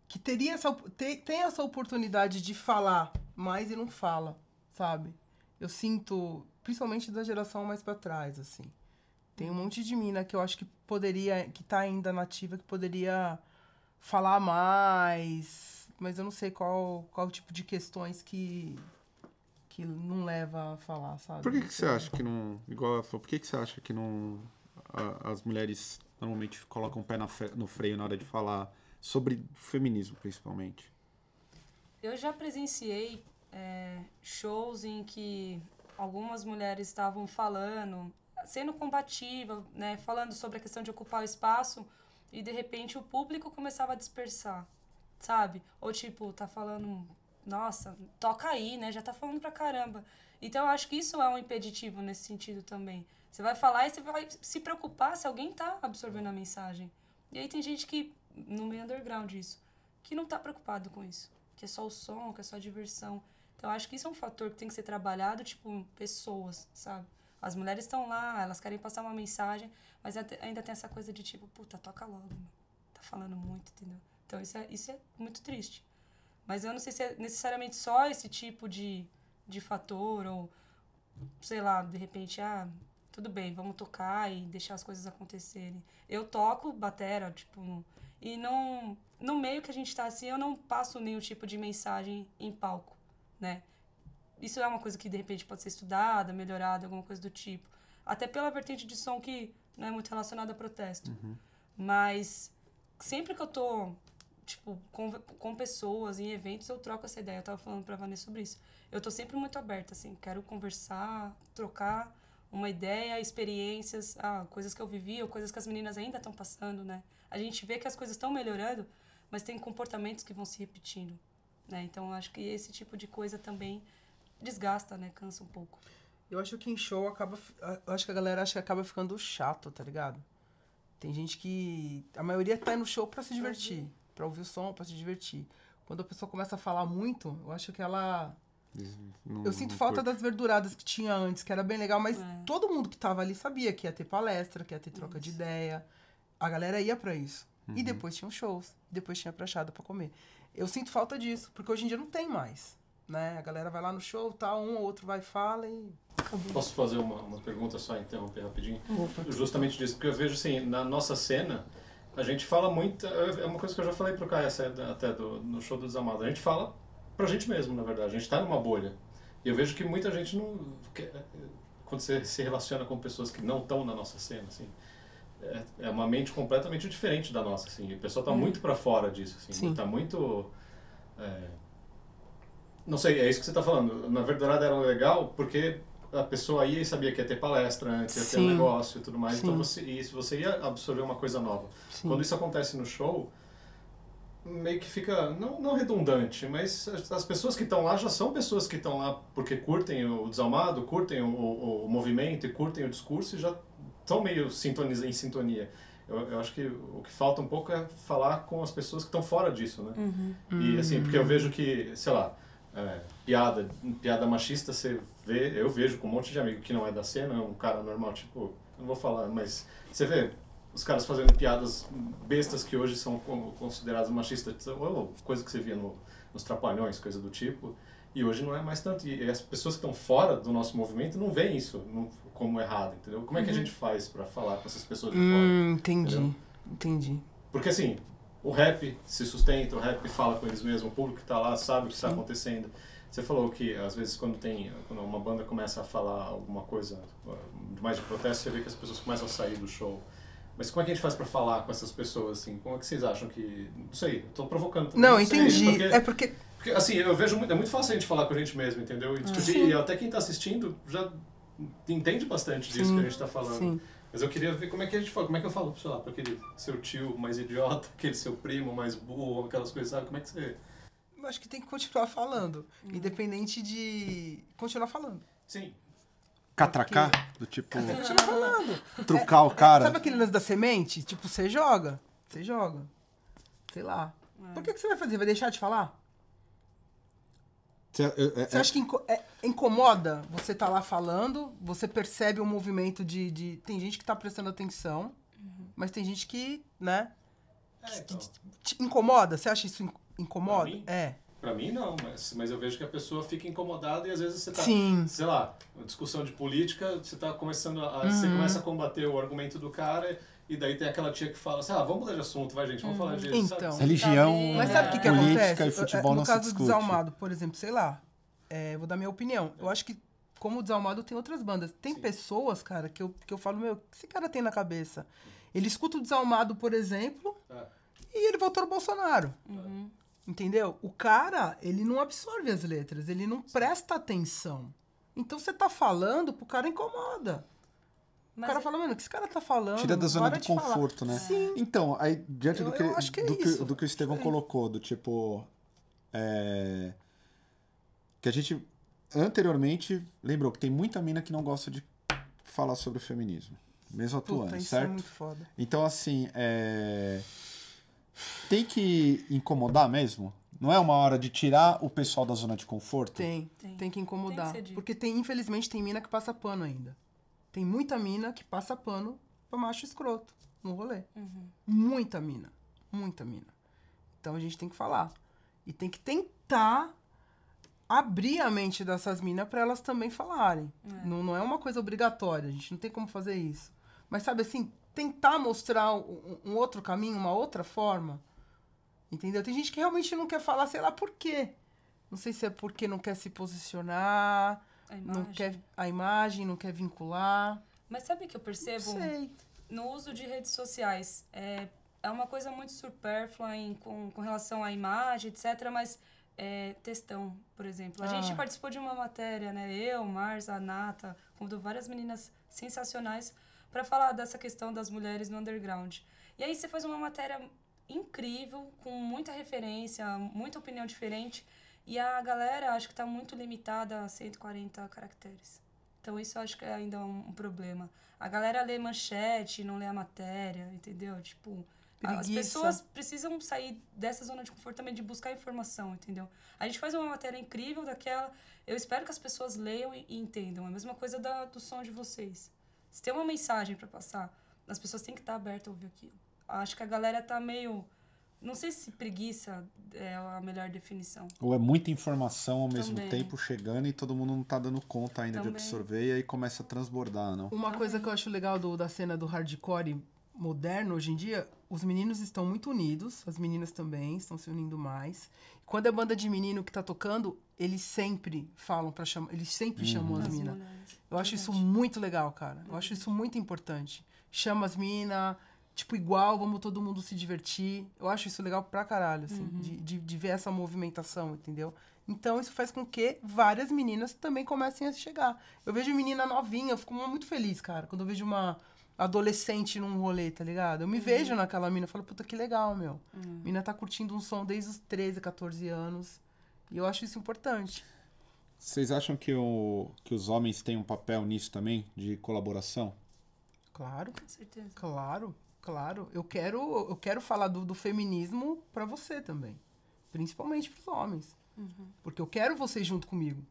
[SPEAKER 2] Que teria essa, tem, tem essa oportunidade de falar mais e não fala sabe? Eu sinto, principalmente da geração mais para trás, assim. Tem um monte de mina que eu acho que poderia, que tá ainda nativa, que poderia falar mais, mas eu não sei qual, qual tipo de questões que que não leva a falar, sabe?
[SPEAKER 1] Por que, que você acha que não, igual ela falou, por que, que você acha que não a, as mulheres normalmente colocam o pé na, no freio na hora de falar sobre feminismo, principalmente?
[SPEAKER 3] Eu já presenciei é, shows em que algumas mulheres estavam falando, sendo combativa, né, falando sobre a questão de ocupar o espaço, e de repente o público começava a dispersar, sabe? Ou tipo, tá falando, nossa, toca aí, né? Já tá falando pra caramba. Então eu acho que isso é um impeditivo nesse sentido também. Você vai falar e você vai se preocupar se alguém tá absorvendo a mensagem. E aí tem gente que, no meio underground isso, que não tá preocupado com isso. Que é só o som, que é só a diversão. Então, acho que isso é um fator que tem que ser trabalhado, tipo, pessoas, sabe? As mulheres estão lá, elas querem passar uma mensagem, mas ainda tem essa coisa de tipo, puta, toca logo, tá falando muito, entendeu? Então, isso é, isso é muito triste. Mas eu não sei se é necessariamente só esse tipo de, de fator, ou sei lá, de repente, ah, tudo bem, vamos tocar e deixar as coisas acontecerem. Eu toco batera, tipo, e não, no meio que a gente tá assim, eu não passo nenhum tipo de mensagem em palco né? Isso é uma coisa que de repente pode ser estudada, melhorada, alguma coisa do tipo. Até pela vertente de som que não é muito relacionada a protesto. Uhum. Mas sempre que eu tô, tipo, com, com pessoas, em eventos, eu troco essa ideia. Eu tava falando pra Vanessa sobre isso. Eu tô sempre muito aberta, assim. Quero conversar, trocar uma ideia, experiências, ah, coisas que eu vivi ou coisas que as meninas ainda estão passando, né? A gente vê que as coisas estão melhorando, mas tem comportamentos que vão se repetindo. Né? Então, acho que esse tipo de coisa também desgasta, né? Cansa um pouco.
[SPEAKER 2] Eu acho que em show acaba. Eu acho que a galera acha que acaba ficando chato, tá ligado? Tem gente que. A maioria tá no show pra se divertir. Pra ouvir o som, pra se divertir. Quando a pessoa começa a falar muito, eu acho que ela.
[SPEAKER 1] Não-
[SPEAKER 2] Eu sinto falta
[SPEAKER 1] curto.
[SPEAKER 2] das verduradas que tinha antes, que era bem legal, mas
[SPEAKER 3] É.
[SPEAKER 2] todo mundo que tava ali sabia que ia ter palestra, que ia ter troca de ideia. A galera ia pra isso.
[SPEAKER 1] Uhum.
[SPEAKER 2] E depois tinham shows, depois tinha prachada pra comer. Eu sinto falta disso, porque hoje em dia não tem mais. Né? A galera vai lá no show, tá, um ou outro vai e fala e.
[SPEAKER 4] Posso fazer uma, uma pergunta só, interromper rapidinho?
[SPEAKER 2] Opa.
[SPEAKER 4] Justamente disso, porque eu vejo assim, na nossa cena, a gente fala muito. É uma coisa que eu já falei pro Caio até do, no show do Desamado. A gente fala pra gente mesmo, na verdade. A gente tá numa bolha. E eu vejo que muita gente não. Quando você se relaciona com pessoas que não estão na nossa cena, assim. É, é uma mente completamente diferente da nossa, assim. O pessoal tá muito pra fora disso, assim.
[SPEAKER 2] Sim.
[SPEAKER 4] Tá muito. é, não sei, é isso que você tá falando. Na verdade era legal porque a pessoa ia e sabia que ia ter palestra antes, ia ter um
[SPEAKER 2] Sim.
[SPEAKER 4] negócio e tudo mais. Então
[SPEAKER 2] Sim.
[SPEAKER 4] você, e você ia absorver uma coisa nova.
[SPEAKER 2] Sim.
[SPEAKER 4] Quando isso acontece no show, meio que fica, não, não redundante, mas as, as pessoas que estão lá já são pessoas que estão lá porque curtem o desalmado, curtem o, o, o movimento e curtem o discurso e já estão meio sintoniza, em sintonia. Eu, eu acho que o que falta um pouco é falar com as pessoas que estão fora disso, né? E assim, porque eu vejo que, sei lá, é, piada, piada machista você vê, eu vejo com um monte de amigo que não é da cena, é um cara normal, tipo, não vou falar, mas você vê os caras fazendo piadas bestas que hoje são consideradas machistas, ou coisa que você via no, nos trapalhões, coisa do tipo, e hoje não é mais tanto. E as pessoas que estão fora do nosso movimento não veem isso não- como errado, entendeu? Como é que a gente faz pra falar com essas pessoas de fora?
[SPEAKER 2] Hum, entendi.
[SPEAKER 4] Entendeu?
[SPEAKER 2] Entendi.
[SPEAKER 4] Porque assim, o rap se sustenta, o rap fala com eles mesmos, o público que tá lá sabe o que está acontecendo. Você falou que às vezes quando tem, quando uma banda começa a falar alguma coisa uh, mais de protesto, você vê que as pessoas começam a sair do show. Mas como é que a gente faz pra falar com essas pessoas assim? Como é que vocês acham que, não sei, tô provocando também.
[SPEAKER 2] Não,
[SPEAKER 4] sei,
[SPEAKER 2] entendi.
[SPEAKER 4] porque-
[SPEAKER 2] É porque.
[SPEAKER 4] porque, assim, eu vejo muito, é muito fácil a gente falar com a gente mesmo, entendeu? E discutir,
[SPEAKER 2] Sim.
[SPEAKER 4] e até quem tá assistindo já entende bastante disso
[SPEAKER 2] Sim,
[SPEAKER 4] que a gente tá falando.
[SPEAKER 2] Sim.
[SPEAKER 4] Mas eu queria ver como é que a gente fala, como é que eu falo, sei lá, pra aquele seu tio mais idiota, aquele seu primo mais burro, aquelas coisas, sabe? Como é que você.
[SPEAKER 2] Eu acho que tem que continuar falando. Independente de. Continuar falando.
[SPEAKER 4] Sim.
[SPEAKER 1] Catracar, do tipo,
[SPEAKER 2] Continuar falando.
[SPEAKER 1] trucar o cara.
[SPEAKER 2] Sabe aquele lance da semente? Tipo, você joga. Você joga. Sei lá.
[SPEAKER 3] É.
[SPEAKER 2] Por que, que você vai fazer? Vai deixar de falar?
[SPEAKER 1] É- é-
[SPEAKER 2] Você acha que inco- é- incomoda você tá lá falando, você percebe o movimento de, de- Tem gente que tá prestando atenção, mas tem gente que, né,
[SPEAKER 4] É, então,
[SPEAKER 2] te incomoda. Você acha isso in- incomoda?
[SPEAKER 4] Pra mim?
[SPEAKER 2] É.
[SPEAKER 4] pra mim não, mas, mas eu vejo que a pessoa fica incomodada e às vezes você tá.
[SPEAKER 2] Sim.
[SPEAKER 4] Sei lá, uma discussão de política, você tá começando a. Você
[SPEAKER 2] Uhum.
[SPEAKER 4] começa a combater o argumento do cara. E daí tem aquela tia que fala assim, ah, vamos mudar de assunto, vai gente, vamos falar disso.
[SPEAKER 2] Então.
[SPEAKER 4] sabe?
[SPEAKER 1] Religião,
[SPEAKER 3] Tá
[SPEAKER 2] Mas sabe o que, que
[SPEAKER 1] política
[SPEAKER 2] acontece?
[SPEAKER 1] e futebol
[SPEAKER 2] no
[SPEAKER 1] não se
[SPEAKER 2] caso do
[SPEAKER 1] discute.
[SPEAKER 2] Desalmado, por exemplo, sei lá, é, vou dar minha opinião. Eu acho que, como o Desalmado, tem outras bandas. Tem
[SPEAKER 4] Sim.
[SPEAKER 2] pessoas, cara, que eu, que eu falo, meu, o que esse cara tem na cabeça? Ele escuta o Desalmado, por exemplo,
[SPEAKER 4] É.
[SPEAKER 2] e ele votou no Bolsonaro.
[SPEAKER 3] Uhum.
[SPEAKER 2] Entendeu? O cara, ele não absorve as letras, ele não presta atenção. Então você tá falando, pro cara incomoda.
[SPEAKER 3] Mas
[SPEAKER 2] o cara
[SPEAKER 3] é-
[SPEAKER 2] fala, mano, o que esse cara tá falando?
[SPEAKER 1] Tira da zona do
[SPEAKER 2] de falar."
[SPEAKER 1] conforto, né?
[SPEAKER 2] Sim.
[SPEAKER 1] Então, aí, diante
[SPEAKER 2] Eu-
[SPEAKER 1] do, que,
[SPEAKER 2] eu acho que é
[SPEAKER 1] do, que, do que o Estevão colocou, do tipo. é, que a gente anteriormente lembrou que tem muita mina que não gosta de falar sobre o feminismo, mesmo atuando,
[SPEAKER 2] Puta, isso é
[SPEAKER 1] certo?
[SPEAKER 2] muito foda.
[SPEAKER 1] Então, assim, é... tem que incomodar mesmo? Não é uma hora de tirar o pessoal da zona de conforto?
[SPEAKER 2] Tem,
[SPEAKER 3] Tem.
[SPEAKER 2] tem, que incomodar.
[SPEAKER 3] Tem que
[SPEAKER 2] porque tem, infelizmente, tem mina que passa pano ainda. Tem muita mina que passa pano pra macho escroto no rolê.
[SPEAKER 3] Uhum.
[SPEAKER 2] Muita mina. Muita mina. Então a gente tem que falar. E tem que tentar abrir a mente dessas minas pra elas também falarem. Não, não é uma coisa obrigatória, a gente não tem como fazer isso. Mas sabe assim, tentar mostrar um, um outro caminho, uma outra forma. Entendeu? Tem gente que realmente não quer falar, sei lá por quê. Não sei se é porque não quer se posicionar,
[SPEAKER 3] A
[SPEAKER 2] não quer a imagem, não quer vincular.
[SPEAKER 3] Mas sabe o que eu percebo?
[SPEAKER 2] sei.
[SPEAKER 3] no uso de redes sociais. É, é uma coisa muito supérflua em, com, com relação à imagem, etc. Mas é, textão, por exemplo. A
[SPEAKER 2] Ah.
[SPEAKER 3] gente participou de uma matéria, né? Eu, Marza, a Nata, convidou várias meninas sensacionais para falar dessa questão das mulheres no underground. E aí você faz uma matéria incrível, com muita referência, muita opinião diferente. E a galera acho que está muito limitada a 140 caracteres. Então isso eu acho que é ainda um, um problema. A galera lê manchete, não lê a matéria, entendeu? Tipo, a- as
[SPEAKER 2] Preguiça.
[SPEAKER 3] pessoas precisam sair dessa zona de conforto também de buscar informação, entendeu? A gente faz uma matéria incrível daquela. Eu espero que as pessoas leiam e, e entendam. É a mesma coisa da, do som de vocês. Se tem uma mensagem para passar, as pessoas têm que estar abertas a ouvir aquilo. Acho que a galera tá meio. Não sei se preguiça é a melhor definição.
[SPEAKER 1] Ou é muita informação ao mesmo
[SPEAKER 3] Também.
[SPEAKER 1] tempo chegando e todo mundo não tá dando conta ainda
[SPEAKER 3] Também.
[SPEAKER 1] de absorver e aí começa a transbordar, não?
[SPEAKER 2] Uma coisa que eu acho legal do- da cena do hardcore moderno hoje em dia, os meninos estão muito unidos, as meninas também estão se unindo mais. Quando é banda de menino que tá tocando, eles sempre falam para chamar, eles sempre chamam as
[SPEAKER 3] As
[SPEAKER 2] minas. Eu acho isso muito legal, cara. Eu acho isso muito importante. Chama as minas, tipo, igual, vamos todo mundo se divertir. Eu acho isso legal pra caralho, assim, de, de, de ver essa movimentação, entendeu? Então, isso faz com que várias meninas também comecem a chegar. Eu vejo menina novinha, eu fico muito feliz, cara, quando eu vejo uma adolescente num rolê, tá ligado? Eu me vejo naquela mina, eu falo, puta, que legal, meu. Mina tá curtindo um som desde os 13, 14 anos. E eu acho isso importante.
[SPEAKER 1] Vocês acham que, o, que os homens têm um papel nisso também, de colaboração?
[SPEAKER 2] Claro.
[SPEAKER 3] Com certeza.
[SPEAKER 2] Claro, claro. Eu quero, eu quero falar do, do feminismo pra você também. Principalmente pros homens. Porque eu quero vocês junto comigo.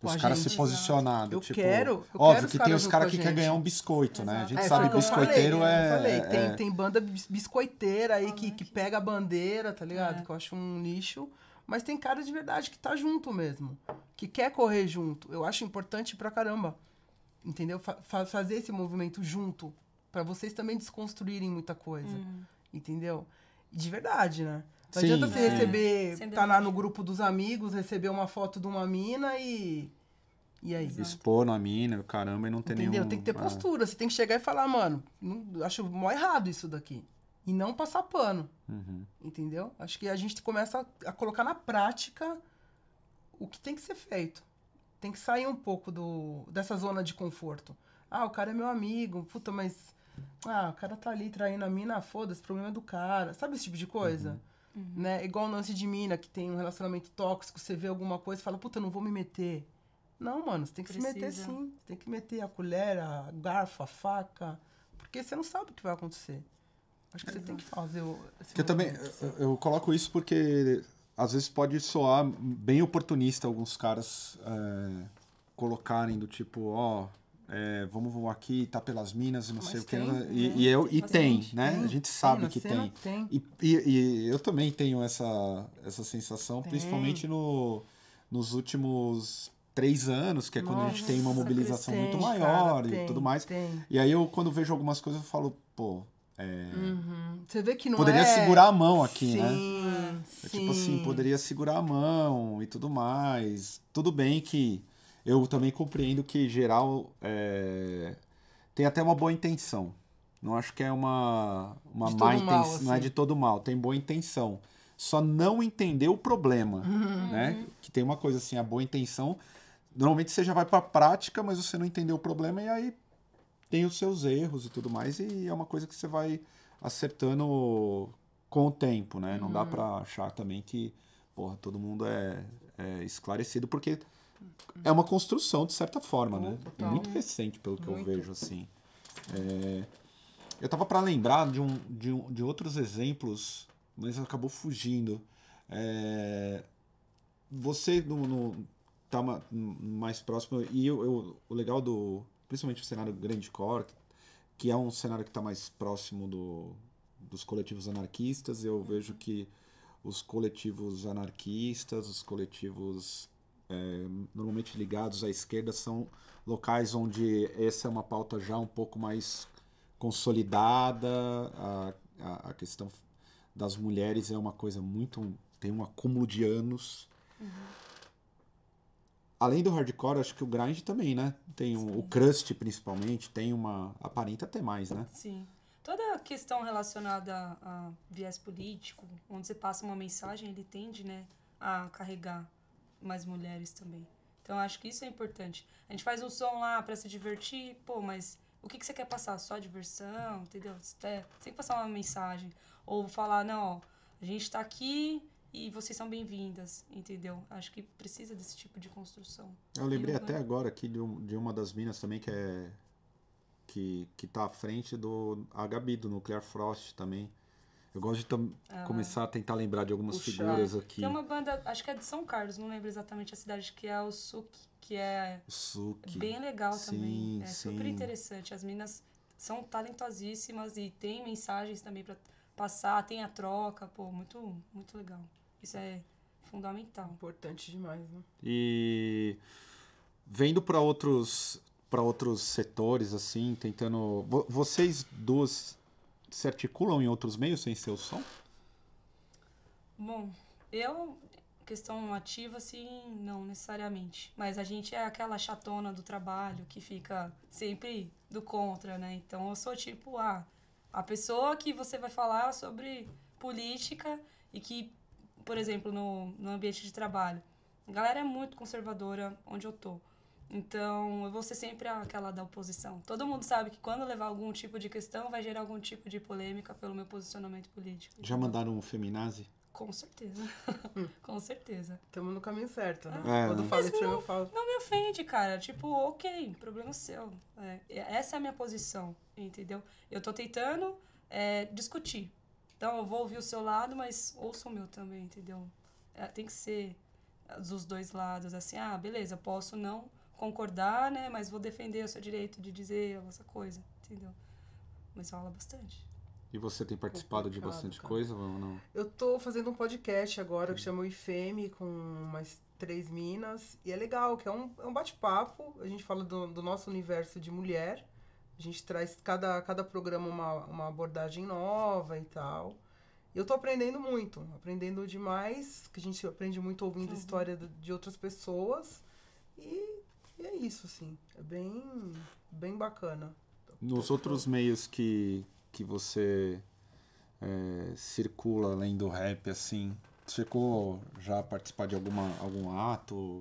[SPEAKER 2] Com
[SPEAKER 1] Os caras se posicionando.
[SPEAKER 2] Eu
[SPEAKER 1] tipo,
[SPEAKER 2] quero- eu
[SPEAKER 1] óbvio
[SPEAKER 2] quero os
[SPEAKER 1] que tem os caras que querem ganhar um biscoito, né? A
[SPEAKER 3] Exato.
[SPEAKER 1] gente
[SPEAKER 2] É,
[SPEAKER 1] sabe biscoiteiro
[SPEAKER 2] falei,
[SPEAKER 1] é.
[SPEAKER 2] Eu falei,
[SPEAKER 1] é-
[SPEAKER 2] tem, tem banda bis- biscoiteira aí que, que pega a bandeira, tá ligado?
[SPEAKER 3] É.
[SPEAKER 2] Que eu acho um lixo. Mas tem cara de verdade que tá junto mesmo. Que quer correr junto. Eu acho importante pra caramba. Entendeu? Fa- fazer esse movimento junto. Pra vocês também desconstruírem muita coisa.
[SPEAKER 3] Uhum.
[SPEAKER 2] Entendeu? De verdade, né? Não
[SPEAKER 1] Sim,
[SPEAKER 2] adianta você
[SPEAKER 1] é.
[SPEAKER 2] receber,
[SPEAKER 3] Sem
[SPEAKER 2] tá lá no grupo dos amigos, receber uma foto de uma mina e. E aí?
[SPEAKER 1] Expor na mina, caramba, e não tem
[SPEAKER 2] Entendeu?
[SPEAKER 1] nenhum.
[SPEAKER 2] Tem que ter
[SPEAKER 1] ah,
[SPEAKER 2] postura. Você tem que chegar e falar, mano, não, acho mó errado isso daqui. E não passar pano.
[SPEAKER 1] uhum.
[SPEAKER 2] Entendeu? Acho que a gente começa a, a colocar na prática o que tem que ser feito. Tem que sair um pouco do, dessa zona de conforto. Ah, o cara é meu amigo, puta, mas. Ah, o cara tá ali traindo a mina, foda-se, o problema é do cara. Sabe esse tipo de coisa? Né? Igual o lance de mina, que tem um relacionamento tóxico, você vê alguma coisa e fala, puta, não vou me meter. Não, mano, você tem que se meter
[SPEAKER 3] Precisa.
[SPEAKER 2] sim. Você tem que meter a colher, a garfo, a faca. Porque você não sabe o que vai acontecer. Acho que você tem que fazer o.
[SPEAKER 1] eu também. Eu, eu coloco isso porque às vezes pode soar bem oportunista alguns caras é, colocarem do tipo, ó. É, vamos aqui, tá pelas minas e não
[SPEAKER 2] Mas
[SPEAKER 1] sei o que.
[SPEAKER 2] tem,
[SPEAKER 1] né?
[SPEAKER 2] né?
[SPEAKER 1] E, eu, e tem, né?
[SPEAKER 2] Tem,
[SPEAKER 1] a gente
[SPEAKER 2] tem,
[SPEAKER 1] sabe que tem.
[SPEAKER 2] tem.
[SPEAKER 1] E, e- e eu também tenho essa, essa sensação,
[SPEAKER 2] Tem.
[SPEAKER 1] principalmente no, nos últimos três anos, que é quando a gente tem uma
[SPEAKER 3] Nossa,
[SPEAKER 1] mobilização muito
[SPEAKER 2] Tem,
[SPEAKER 1] maior
[SPEAKER 2] cara,
[SPEAKER 1] e
[SPEAKER 2] tem,
[SPEAKER 1] tudo mais.
[SPEAKER 2] Tem.
[SPEAKER 1] E aí eu, quando vejo algumas coisas, eu falo, pô, é,
[SPEAKER 2] Uhum. Você vê que não
[SPEAKER 1] poderia
[SPEAKER 2] é...
[SPEAKER 1] segurar a mão aqui,
[SPEAKER 2] sim,
[SPEAKER 1] né? É
[SPEAKER 2] Sim,
[SPEAKER 1] tipo assim, poderia segurar a mão e tudo mais. Tudo bem que eu também compreendo que geral é, tem até uma boa intenção. Não acho que é uma, uma
[SPEAKER 2] De
[SPEAKER 1] má
[SPEAKER 2] mal,
[SPEAKER 1] intenção. Não é
[SPEAKER 2] assim.
[SPEAKER 1] de todo mal, tem boa intenção. Só não entender o problema,
[SPEAKER 2] Uhum.
[SPEAKER 1] né? Que tem uma coisa assim, a boa intenção. Normalmente você já vai pra prática, mas você não entendeu o problema e aí tem os seus erros e tudo mais. E é uma coisa que você vai acertando com o tempo, né? Não
[SPEAKER 2] Uhum.
[SPEAKER 1] dá pra achar também que, porra, todo mundo é, é esclarecido, porque é uma construção de certa forma, né?
[SPEAKER 2] Total.
[SPEAKER 1] muito recente, pelo que
[SPEAKER 2] Muito.
[SPEAKER 1] eu vejo, assim. É, Eu tava pra lembrar de, um, de, um, de outros exemplos, mas acabou fugindo. É, Você no, no- tá ma- mais próximo, e eu, eu- o legal do. Principalmente o cenário grande core, que é um cenário que está mais próximo do, dos coletivos anarquistas, eu vejo que os coletivos anarquistas, os coletivos é, normalmente ligados à esquerda, são locais onde essa é uma pauta já um pouco mais consolidada, a, a, a questão das mulheres é uma coisa muito. tem um acúmulo de anos. Além do hardcore, acho que o grind também, né? Tem um- o crust, principalmente, tem uma. aparenta até mais, né?
[SPEAKER 3] Sim. Toda a questão relacionada a viés político, onde você passa uma mensagem, ele tende, né, a carregar mais mulheres também. Então, acho que isso é importante. A gente faz um som lá pra se divertir, pô, mas o que, que você quer passar? Só diversão, entendeu? Você tem que passar uma mensagem. Ou falar, não, ó, a gente tá aqui e vocês são bem-vindas, entendeu? Acho que precisa desse tipo de construção.
[SPEAKER 1] Eu lembrei
[SPEAKER 3] Eu-
[SPEAKER 1] até agora aqui de, um- de uma das minas também que é. Que, que tá à frente do. A Gabi, do Nuclear Frost também. Eu gosto de tam- começar a tentar lembrar de algumas
[SPEAKER 2] Puxar.
[SPEAKER 1] figuras aqui.
[SPEAKER 3] Tem uma banda, acho que é de São Carlos, não lembro exatamente a cidade, que é o Suki, que é
[SPEAKER 1] Suki.
[SPEAKER 3] bem legal também.
[SPEAKER 1] Sim,
[SPEAKER 3] É
[SPEAKER 1] sim.
[SPEAKER 3] super interessante. As minas são talentosíssimas e tem mensagens também pra passar, tem a troca, pô, muito, muito legal. Isso é fundamental.
[SPEAKER 2] Importante demais, né?
[SPEAKER 1] E vendo para outros para outros setores assim, tentando vo- vocês duas se articulam em outros meios sem ser o som?
[SPEAKER 3] Bom, eu, questão ativa, assim, não necessariamente. Mas a gente é aquela chatona do trabalho que fica sempre do contra, né? Então eu sou tipo, ah, a pessoa que você vai falar sobre política e que, por exemplo, no, no ambiente de trabalho, a galera é muito conservadora onde eu tô. Então, eu vou ser sempre aquela da oposição. Todo mundo sabe que quando levar algum tipo de questão, vai gerar algum tipo de polêmica pelo meu posicionamento político.
[SPEAKER 1] Já mandaram um feminazi?
[SPEAKER 3] Com certeza. Com certeza.
[SPEAKER 2] Estamos no caminho certo, né?
[SPEAKER 1] É,
[SPEAKER 2] Quando
[SPEAKER 1] né?
[SPEAKER 2] fala isso eu falo.
[SPEAKER 3] Não me ofende, cara. Tipo, ok, problema seu. É, essa é a minha posição, entendeu? Eu tô tentando é, discutir. Então, eu vou ouvir o seu lado, mas ouça o meu também, entendeu? É, tem que ser dos dois lados, assim, ah, beleza, posso não concordar, né? Mas vou defender o seu direito de dizer essa coisa, entendeu? Mas rola bastante.
[SPEAKER 1] E você tem participado de bastante
[SPEAKER 2] cara.
[SPEAKER 1] coisa ou não?
[SPEAKER 2] Eu tô fazendo um podcast agora que chama o IFEME com umas três minas. E é legal, que é um, é um bate-papo. A gente fala do, do nosso universo de mulher. A gente traz cada, cada programa uma, uma abordagem nova e tal. E eu tô aprendendo muito, aprendendo demais, que a gente aprende muito ouvindo
[SPEAKER 3] Uhum.
[SPEAKER 2] história de outras pessoas. E, e é isso, assim. É bem, bem bacana.
[SPEAKER 1] Nos outros meios que, que você é, circula além do rap, assim, chegou já a participar de alguma, algum ato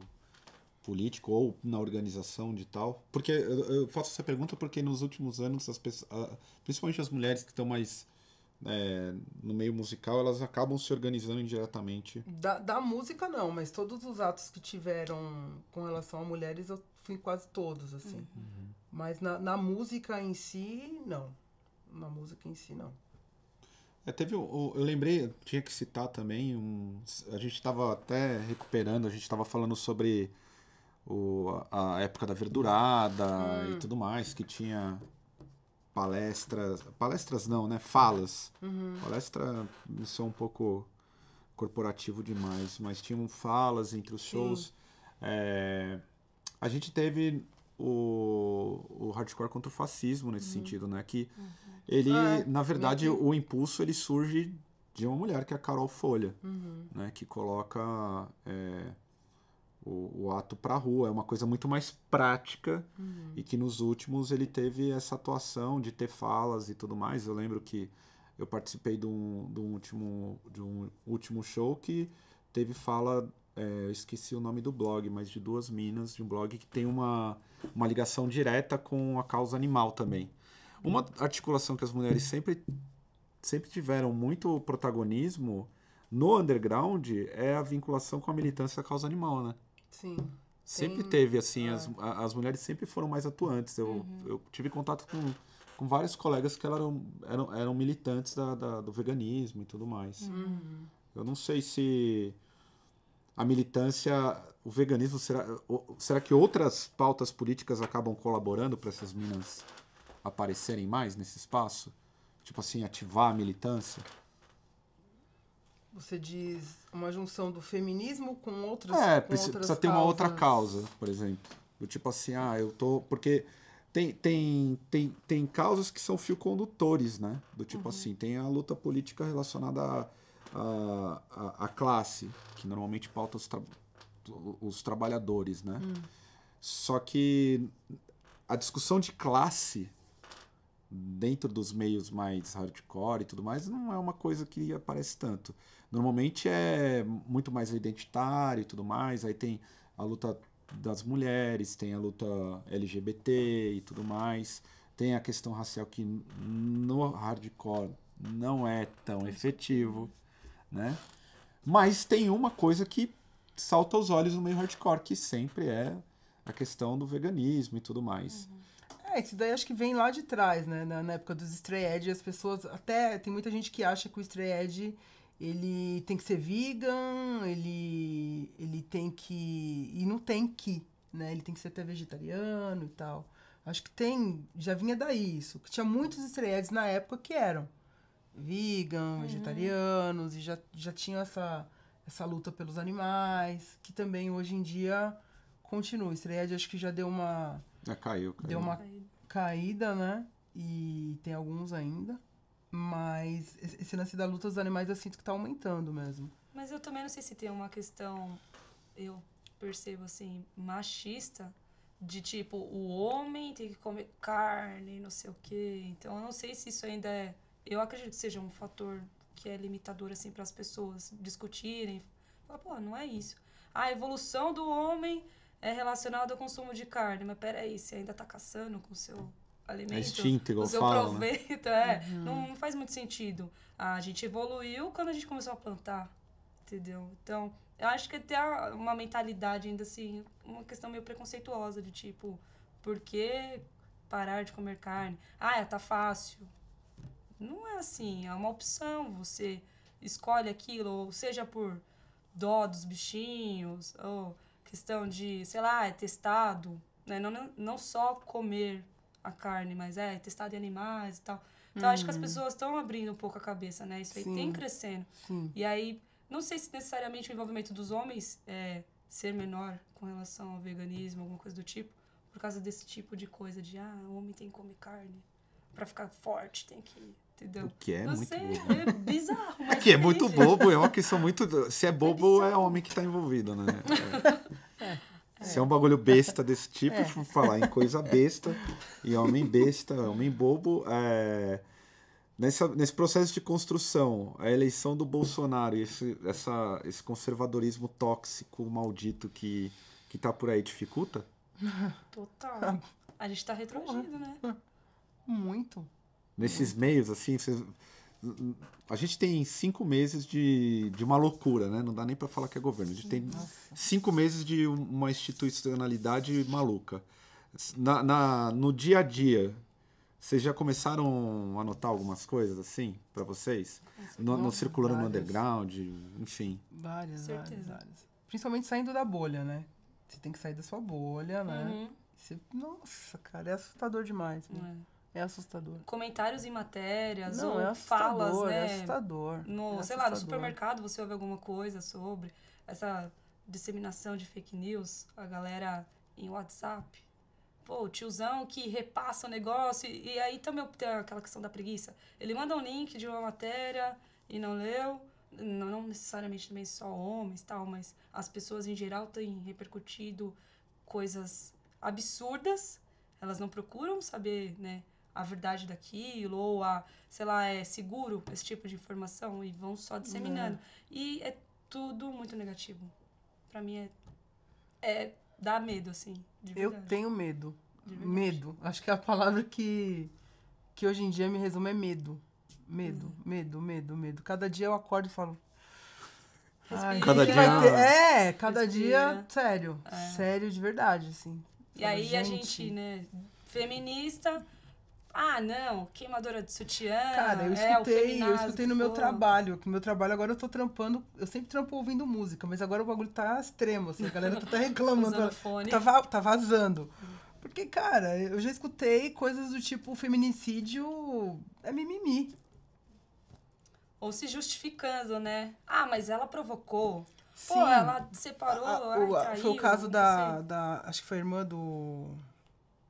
[SPEAKER 1] político ou na organização de tal? Porque eu, eu faço essa pergunta porque nos últimos anos, as pessoas, principalmente as mulheres que estão mais é, no meio musical, elas acabam se organizando indiretamente.
[SPEAKER 2] Da, da música, não, mas todos os atos que tiveram com relação a mulheres, eu fui quase todos, assim. Mas na, na música em si, não. Na música em si, não.
[SPEAKER 1] É, teve o- eu lembrei, eu tinha que citar também, um, a gente estava até recuperando, a gente estava falando sobre o, a época da verdurada e tudo mais, que tinha palestras, palestras não, né? Falas. Palestra, isso é um pouco corporativo demais, mas tinham falas entre os shows. É, a gente teve o, o hardcore contra o fascismo nesse sentido, né? Que ele,
[SPEAKER 2] É,
[SPEAKER 1] na verdade,
[SPEAKER 2] que-
[SPEAKER 1] o impulso ele surge de uma mulher que é a Carol Folha, né? Que coloca é, o, o ato pra rua. É uma coisa muito mais prática e que nos últimos ele teve essa atuação de ter falas e tudo mais. Eu lembro que eu participei de um, de um último, de um último show que teve fala, é, eu esqueci o nome do blog, mas de duas minas, de um blog que tem uma, uma ligação direta com a causa animal também. Uma articulação que as mulheres sempre, sempre tiveram muito protagonismo no underground é a vinculação com a militância da causa animal, né?
[SPEAKER 2] Sim.
[SPEAKER 1] Sempre
[SPEAKER 2] Tem-
[SPEAKER 1] teve, assim,
[SPEAKER 2] é.
[SPEAKER 1] as, as mulheres sempre foram mais atuantes. Eu, eu tive contato com, com vários colegas que eram, eram, eram militantes da, da- do veganismo e tudo mais. Eu não sei se a militância, o veganismo, será, será que outras pautas políticas acabam colaborando para essas minas aparecerem mais nesse espaço? Tipo assim, ativar a militância?
[SPEAKER 2] Você diz uma junção do feminismo com outras
[SPEAKER 1] É,
[SPEAKER 2] com
[SPEAKER 1] precisa,
[SPEAKER 2] outras
[SPEAKER 1] precisa ter uma outra causa, por exemplo. Do tipo assim, ah, eu tô. Porque tem, tem, tem, tem causas que são fio condutores, né? Do tipo assim, tem a luta política relacionada à a, a, a classe, que normalmente pauta os, tra- os trabalhadores, né? Só que a discussão de classe dentro dos meios mais hardcore e tudo mais não é uma coisa que aparece tanto. Normalmente é muito mais identitário e tudo mais, aí tem a luta das mulheres, tem a luta LGBT e tudo mais, tem a questão racial que no hardcore não é tão efetivo, né? Mas tem uma coisa que salta aos olhos no meio hardcore, que sempre é a questão do veganismo e tudo mais.
[SPEAKER 2] É, isso daí acho que vem lá de trás, né? Na, na época dos Stray Edge, as pessoas. Até tem muita gente que acha que o Stray Edge ele tem que ser vegan, ele, ele tem que. E não tem que, né? Ele tem que ser até vegetariano e tal. Acho que tem. Já vinha daí isso. Que tinha muitos Edges na época que eram vegan, vegetarianos, e já, já tinham essa, essa luta pelos animais, que também hoje em dia continua. Edge acho que já deu uma
[SPEAKER 1] É, caiu, caiu.
[SPEAKER 2] deu uma caída, né? E tem alguns ainda. Mas esse lance da luta dos animais eu sinto que tá aumentando mesmo.
[SPEAKER 3] Mas eu também não sei se tem uma questão, eu percebo assim, machista, de tipo, o homem tem que comer carne, não sei o quê. Então eu não sei se isso ainda é. Eu acredito que seja um fator que é limitador, assim, para as pessoas discutirem. Falar, pô, não é isso. A evolução do homem é relacionada ao consumo de carne. Mas peraí, você ainda tá caçando com o seu alimento?
[SPEAKER 1] É instinto, igual
[SPEAKER 3] o seu
[SPEAKER 1] falam, né?
[SPEAKER 3] proveito, é. Não, não faz muito sentido. A gente evoluiu quando a gente começou a plantar, entendeu? Então, eu acho que tem a- uma mentalidade ainda assim, uma questão meio preconceituosa de tipo, por que parar de comer carne? Ah, tá fácil. Não é assim, é uma opção. Você escolhe aquilo, ou seja por dó dos bichinhos, ou questão de, sei lá, é testado, né? Não, não, não só comer a carne, mas é testado em animais e tal. Então, acho que as pessoas estão abrindo um pouco a cabeça, né? Isso aí
[SPEAKER 2] Sim.
[SPEAKER 3] tem crescendo.
[SPEAKER 2] Sim.
[SPEAKER 3] E aí, não sei se necessariamente o envolvimento dos homens é ser menor com relação ao veganismo, alguma coisa do tipo, por causa desse tipo de coisa de, ah, o homem tem que comer carne. Pra ficar forte, tem que. Entendeu?
[SPEAKER 1] O que é
[SPEAKER 3] não
[SPEAKER 1] muito
[SPEAKER 3] sei,
[SPEAKER 1] bobo.
[SPEAKER 3] é bizarro.
[SPEAKER 1] É
[SPEAKER 3] Mas
[SPEAKER 1] que é muito
[SPEAKER 3] entendi.
[SPEAKER 1] bobo, é uma questão muito. Se é bobo, é homem que tá envolvido, né? É. Se é um bagulho besta desse tipo,
[SPEAKER 2] É.
[SPEAKER 1] falar em coisa besta, e homem besta, homem bobo, é, nessa, nesse processo de construção, a eleição do Bolsonaro e esse, essa, esse conservadorismo tóxico, maldito que, que tá por aí, dificulta?
[SPEAKER 3] Total. A gente tá retroagindo, né?
[SPEAKER 2] Muito.
[SPEAKER 1] Nesses meios, assim, vocês- a gente tem cinco meses de, de uma loucura, né? Não dá nem pra falar que é governo. A gente tem cinco meses de um- uma institucionalidade maluca. Na, na- no dia a dia, vocês já começaram a notar algumas coisas assim pra vocês? No, no
[SPEAKER 2] Nossa,
[SPEAKER 1] circulando no
[SPEAKER 2] várias.
[SPEAKER 1] underground, enfim.
[SPEAKER 2] Várias, várias,
[SPEAKER 3] Certeza.
[SPEAKER 2] várias. Principalmente saindo da bolha, né? Você tem que sair da sua bolha, né?
[SPEAKER 3] Uhum.
[SPEAKER 2] Você- Nossa, cara, é assustador demais. Né?
[SPEAKER 3] é.
[SPEAKER 2] É assustador.
[SPEAKER 3] Comentários em matérias
[SPEAKER 2] Não,
[SPEAKER 3] ou
[SPEAKER 2] é assustador,
[SPEAKER 3] falas, né?
[SPEAKER 2] é assustador.
[SPEAKER 3] no,
[SPEAKER 2] é
[SPEAKER 3] sei lá, no
[SPEAKER 2] assustador.
[SPEAKER 3] supermercado você ouve alguma coisa sobre essa disseminação de fake news, a galera em WhatsApp. Pô, o tiozão que repassa o negócio, e, e aí também tem aquela questão da preguiça. Ele manda um link de uma matéria e não leu, não, não necessariamente também só homens tal, mas as pessoas em geral têm repercutido coisas absurdas, elas não procuram saber, né, a verdade daquilo, ou a, sei lá, é seguro esse tipo de informação e vão só disseminando. E é tudo muito negativo. Pra mim é, é dá medo, assim, de
[SPEAKER 2] Eu tenho medo.
[SPEAKER 3] De verdade.
[SPEAKER 2] Medo. Acho que a palavra que, que hoje em dia me resume é medo. Medo,
[SPEAKER 3] Uhum.
[SPEAKER 2] medo, medo, medo. Cada dia eu acordo e falo. Ai.
[SPEAKER 1] Cada dia-
[SPEAKER 2] vai ter? É, cada
[SPEAKER 3] Respira.
[SPEAKER 2] dia, sério.
[SPEAKER 3] É.
[SPEAKER 2] Sério de verdade, assim.
[SPEAKER 3] E
[SPEAKER 2] Falo,
[SPEAKER 3] aí a gente, né, feminista, ah, não, queimadora de sutiã,
[SPEAKER 2] Cara, eu
[SPEAKER 3] é,
[SPEAKER 2] escutei, eu
[SPEAKER 3] feminazi
[SPEAKER 2] escutei no meu
[SPEAKER 3] for.
[SPEAKER 2] trabalho. No meu trabalho agora eu tô trampando. Eu sempre trampo ouvindo música, mas agora o bagulho tá extremo, assim. A galera tá até reclamando. Tá, va- tá vazando. Porque, cara, eu já escutei coisas do tipo feminicídio é mimimi.
[SPEAKER 3] Ou se justificando, né? Ah, mas ela provocou. Pô,
[SPEAKER 2] Sim.
[SPEAKER 3] ela separou,
[SPEAKER 2] A- a-
[SPEAKER 3] ai,
[SPEAKER 2] o- a-
[SPEAKER 3] traiu,
[SPEAKER 2] foi o caso da, da. Acho que foi a irmã do.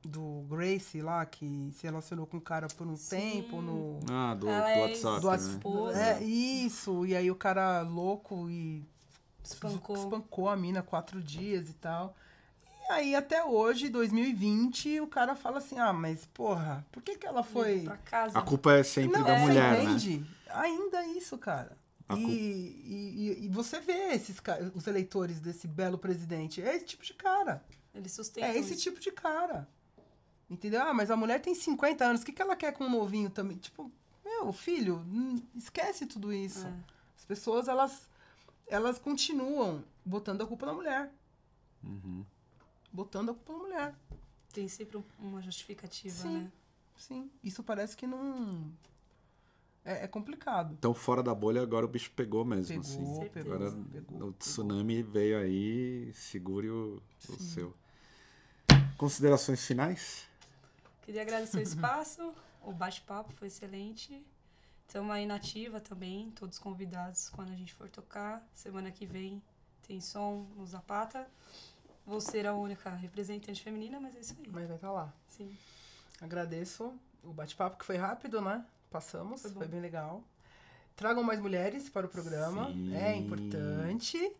[SPEAKER 2] Do Grace lá, que se relacionou com o cara por um
[SPEAKER 3] Sim.
[SPEAKER 2] tempo no.
[SPEAKER 1] Ah, do, do
[SPEAKER 3] Ela é
[SPEAKER 1] WhatsApp,
[SPEAKER 2] Do
[SPEAKER 1] né?
[SPEAKER 2] É, isso. E aí o cara louco e
[SPEAKER 3] Espancou.
[SPEAKER 2] espancou a mina quatro dias e tal. E aí, até hoje, 2020, o cara fala assim: ah, mas porra, por que, que ela foi.
[SPEAKER 3] Pra casa.
[SPEAKER 1] A culpa é sempre
[SPEAKER 2] Não,
[SPEAKER 1] da
[SPEAKER 2] você
[SPEAKER 1] mulher, né?
[SPEAKER 2] entende? Ainda isso, cara. E, e, e- você vê esses os eleitores desse belo presidente. É esse tipo de cara.
[SPEAKER 3] Ele sustenta
[SPEAKER 2] É esse
[SPEAKER 3] isso.
[SPEAKER 2] tipo de cara. Entendeu? Ah, mas a mulher tem 50 anos. O que, que ela quer com um novinho também? Tipo, meu filho, hum, esquece tudo isso.
[SPEAKER 3] É.
[SPEAKER 2] As pessoas, elas. elas continuam botando a culpa na mulher.
[SPEAKER 1] Uhum.
[SPEAKER 2] Botando a culpa na mulher.
[SPEAKER 3] Tem sempre um- uma justificativa,
[SPEAKER 2] Sim.
[SPEAKER 3] né?
[SPEAKER 2] Sim. Isso parece que não. É, é complicado.
[SPEAKER 1] Então, fora da bolha, agora o bicho pegou mesmo.
[SPEAKER 2] Pegou,
[SPEAKER 1] assim.
[SPEAKER 2] pegou,
[SPEAKER 1] Agora
[SPEAKER 2] pegou,
[SPEAKER 1] o
[SPEAKER 2] pegou.
[SPEAKER 1] tsunami veio aí, segure o, o seu. Considerações finais?
[SPEAKER 3] Queria agradecer o espaço, o bate-papo foi excelente. Estamos aí na ativa também, todos convidados quando a gente for tocar. Semana que vem tem som no Zapata. Vou ser a única representante feminina, mas é isso aí.
[SPEAKER 2] Mas vai estar lá.
[SPEAKER 3] Sim.
[SPEAKER 2] Agradeço o bate-papo que foi rápido, né? Passamos,
[SPEAKER 3] Foi
[SPEAKER 2] foi, bem legal. Tragam mais mulheres para o programa,
[SPEAKER 1] Sim.
[SPEAKER 2] é importante.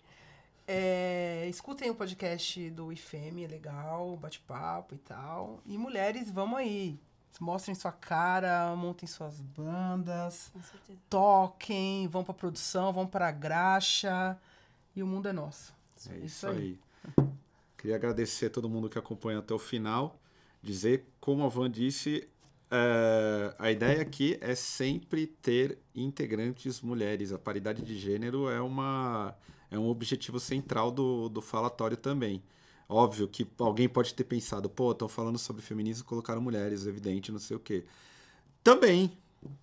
[SPEAKER 2] É, escutem o podcast do IFEM, é legal, bate-papo e tal. E mulheres, vamos aí. Mostrem sua cara, montem suas bandas,
[SPEAKER 3] Com certeza.
[SPEAKER 2] toquem, vão pra produção, vão pra graxa. E o mundo é nosso.
[SPEAKER 1] É isso,
[SPEAKER 2] Isso
[SPEAKER 1] aí.
[SPEAKER 2] aí.
[SPEAKER 1] Queria agradecer a todo mundo que acompanha até o final. Dizer, como a Van disse, é, a ideia aqui é sempre ter integrantes mulheres. A paridade de gênero é, uma, é um objetivo central do, do falatório também. Óbvio que alguém pode ter pensado, pô, estão falando sobre feminismo e colocaram mulheres, evidente, não sei o quê. Também,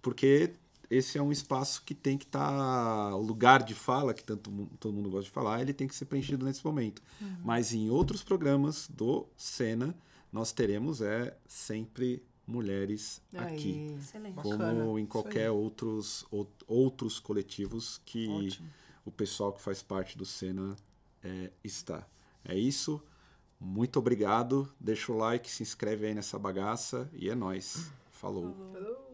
[SPEAKER 1] porque esse é um espaço que tem que estar. o lugar de fala, que tanto, todo mundo gosta de falar, ele tem que ser preenchido nesse momento. Mas em outros programas do Sena, nós teremos é sempre mulheres aqui.
[SPEAKER 2] Aí,
[SPEAKER 3] Excelente.
[SPEAKER 1] Como
[SPEAKER 2] Bacana,
[SPEAKER 1] em qualquer outros, out- outros coletivos que
[SPEAKER 2] ótimo.
[SPEAKER 1] O pessoal que faz parte do Sena é, está. É isso. Muito obrigado. Deixa o like, se inscreve aí nessa bagaça e é. Falou.
[SPEAKER 3] Falou.
[SPEAKER 2] Falou.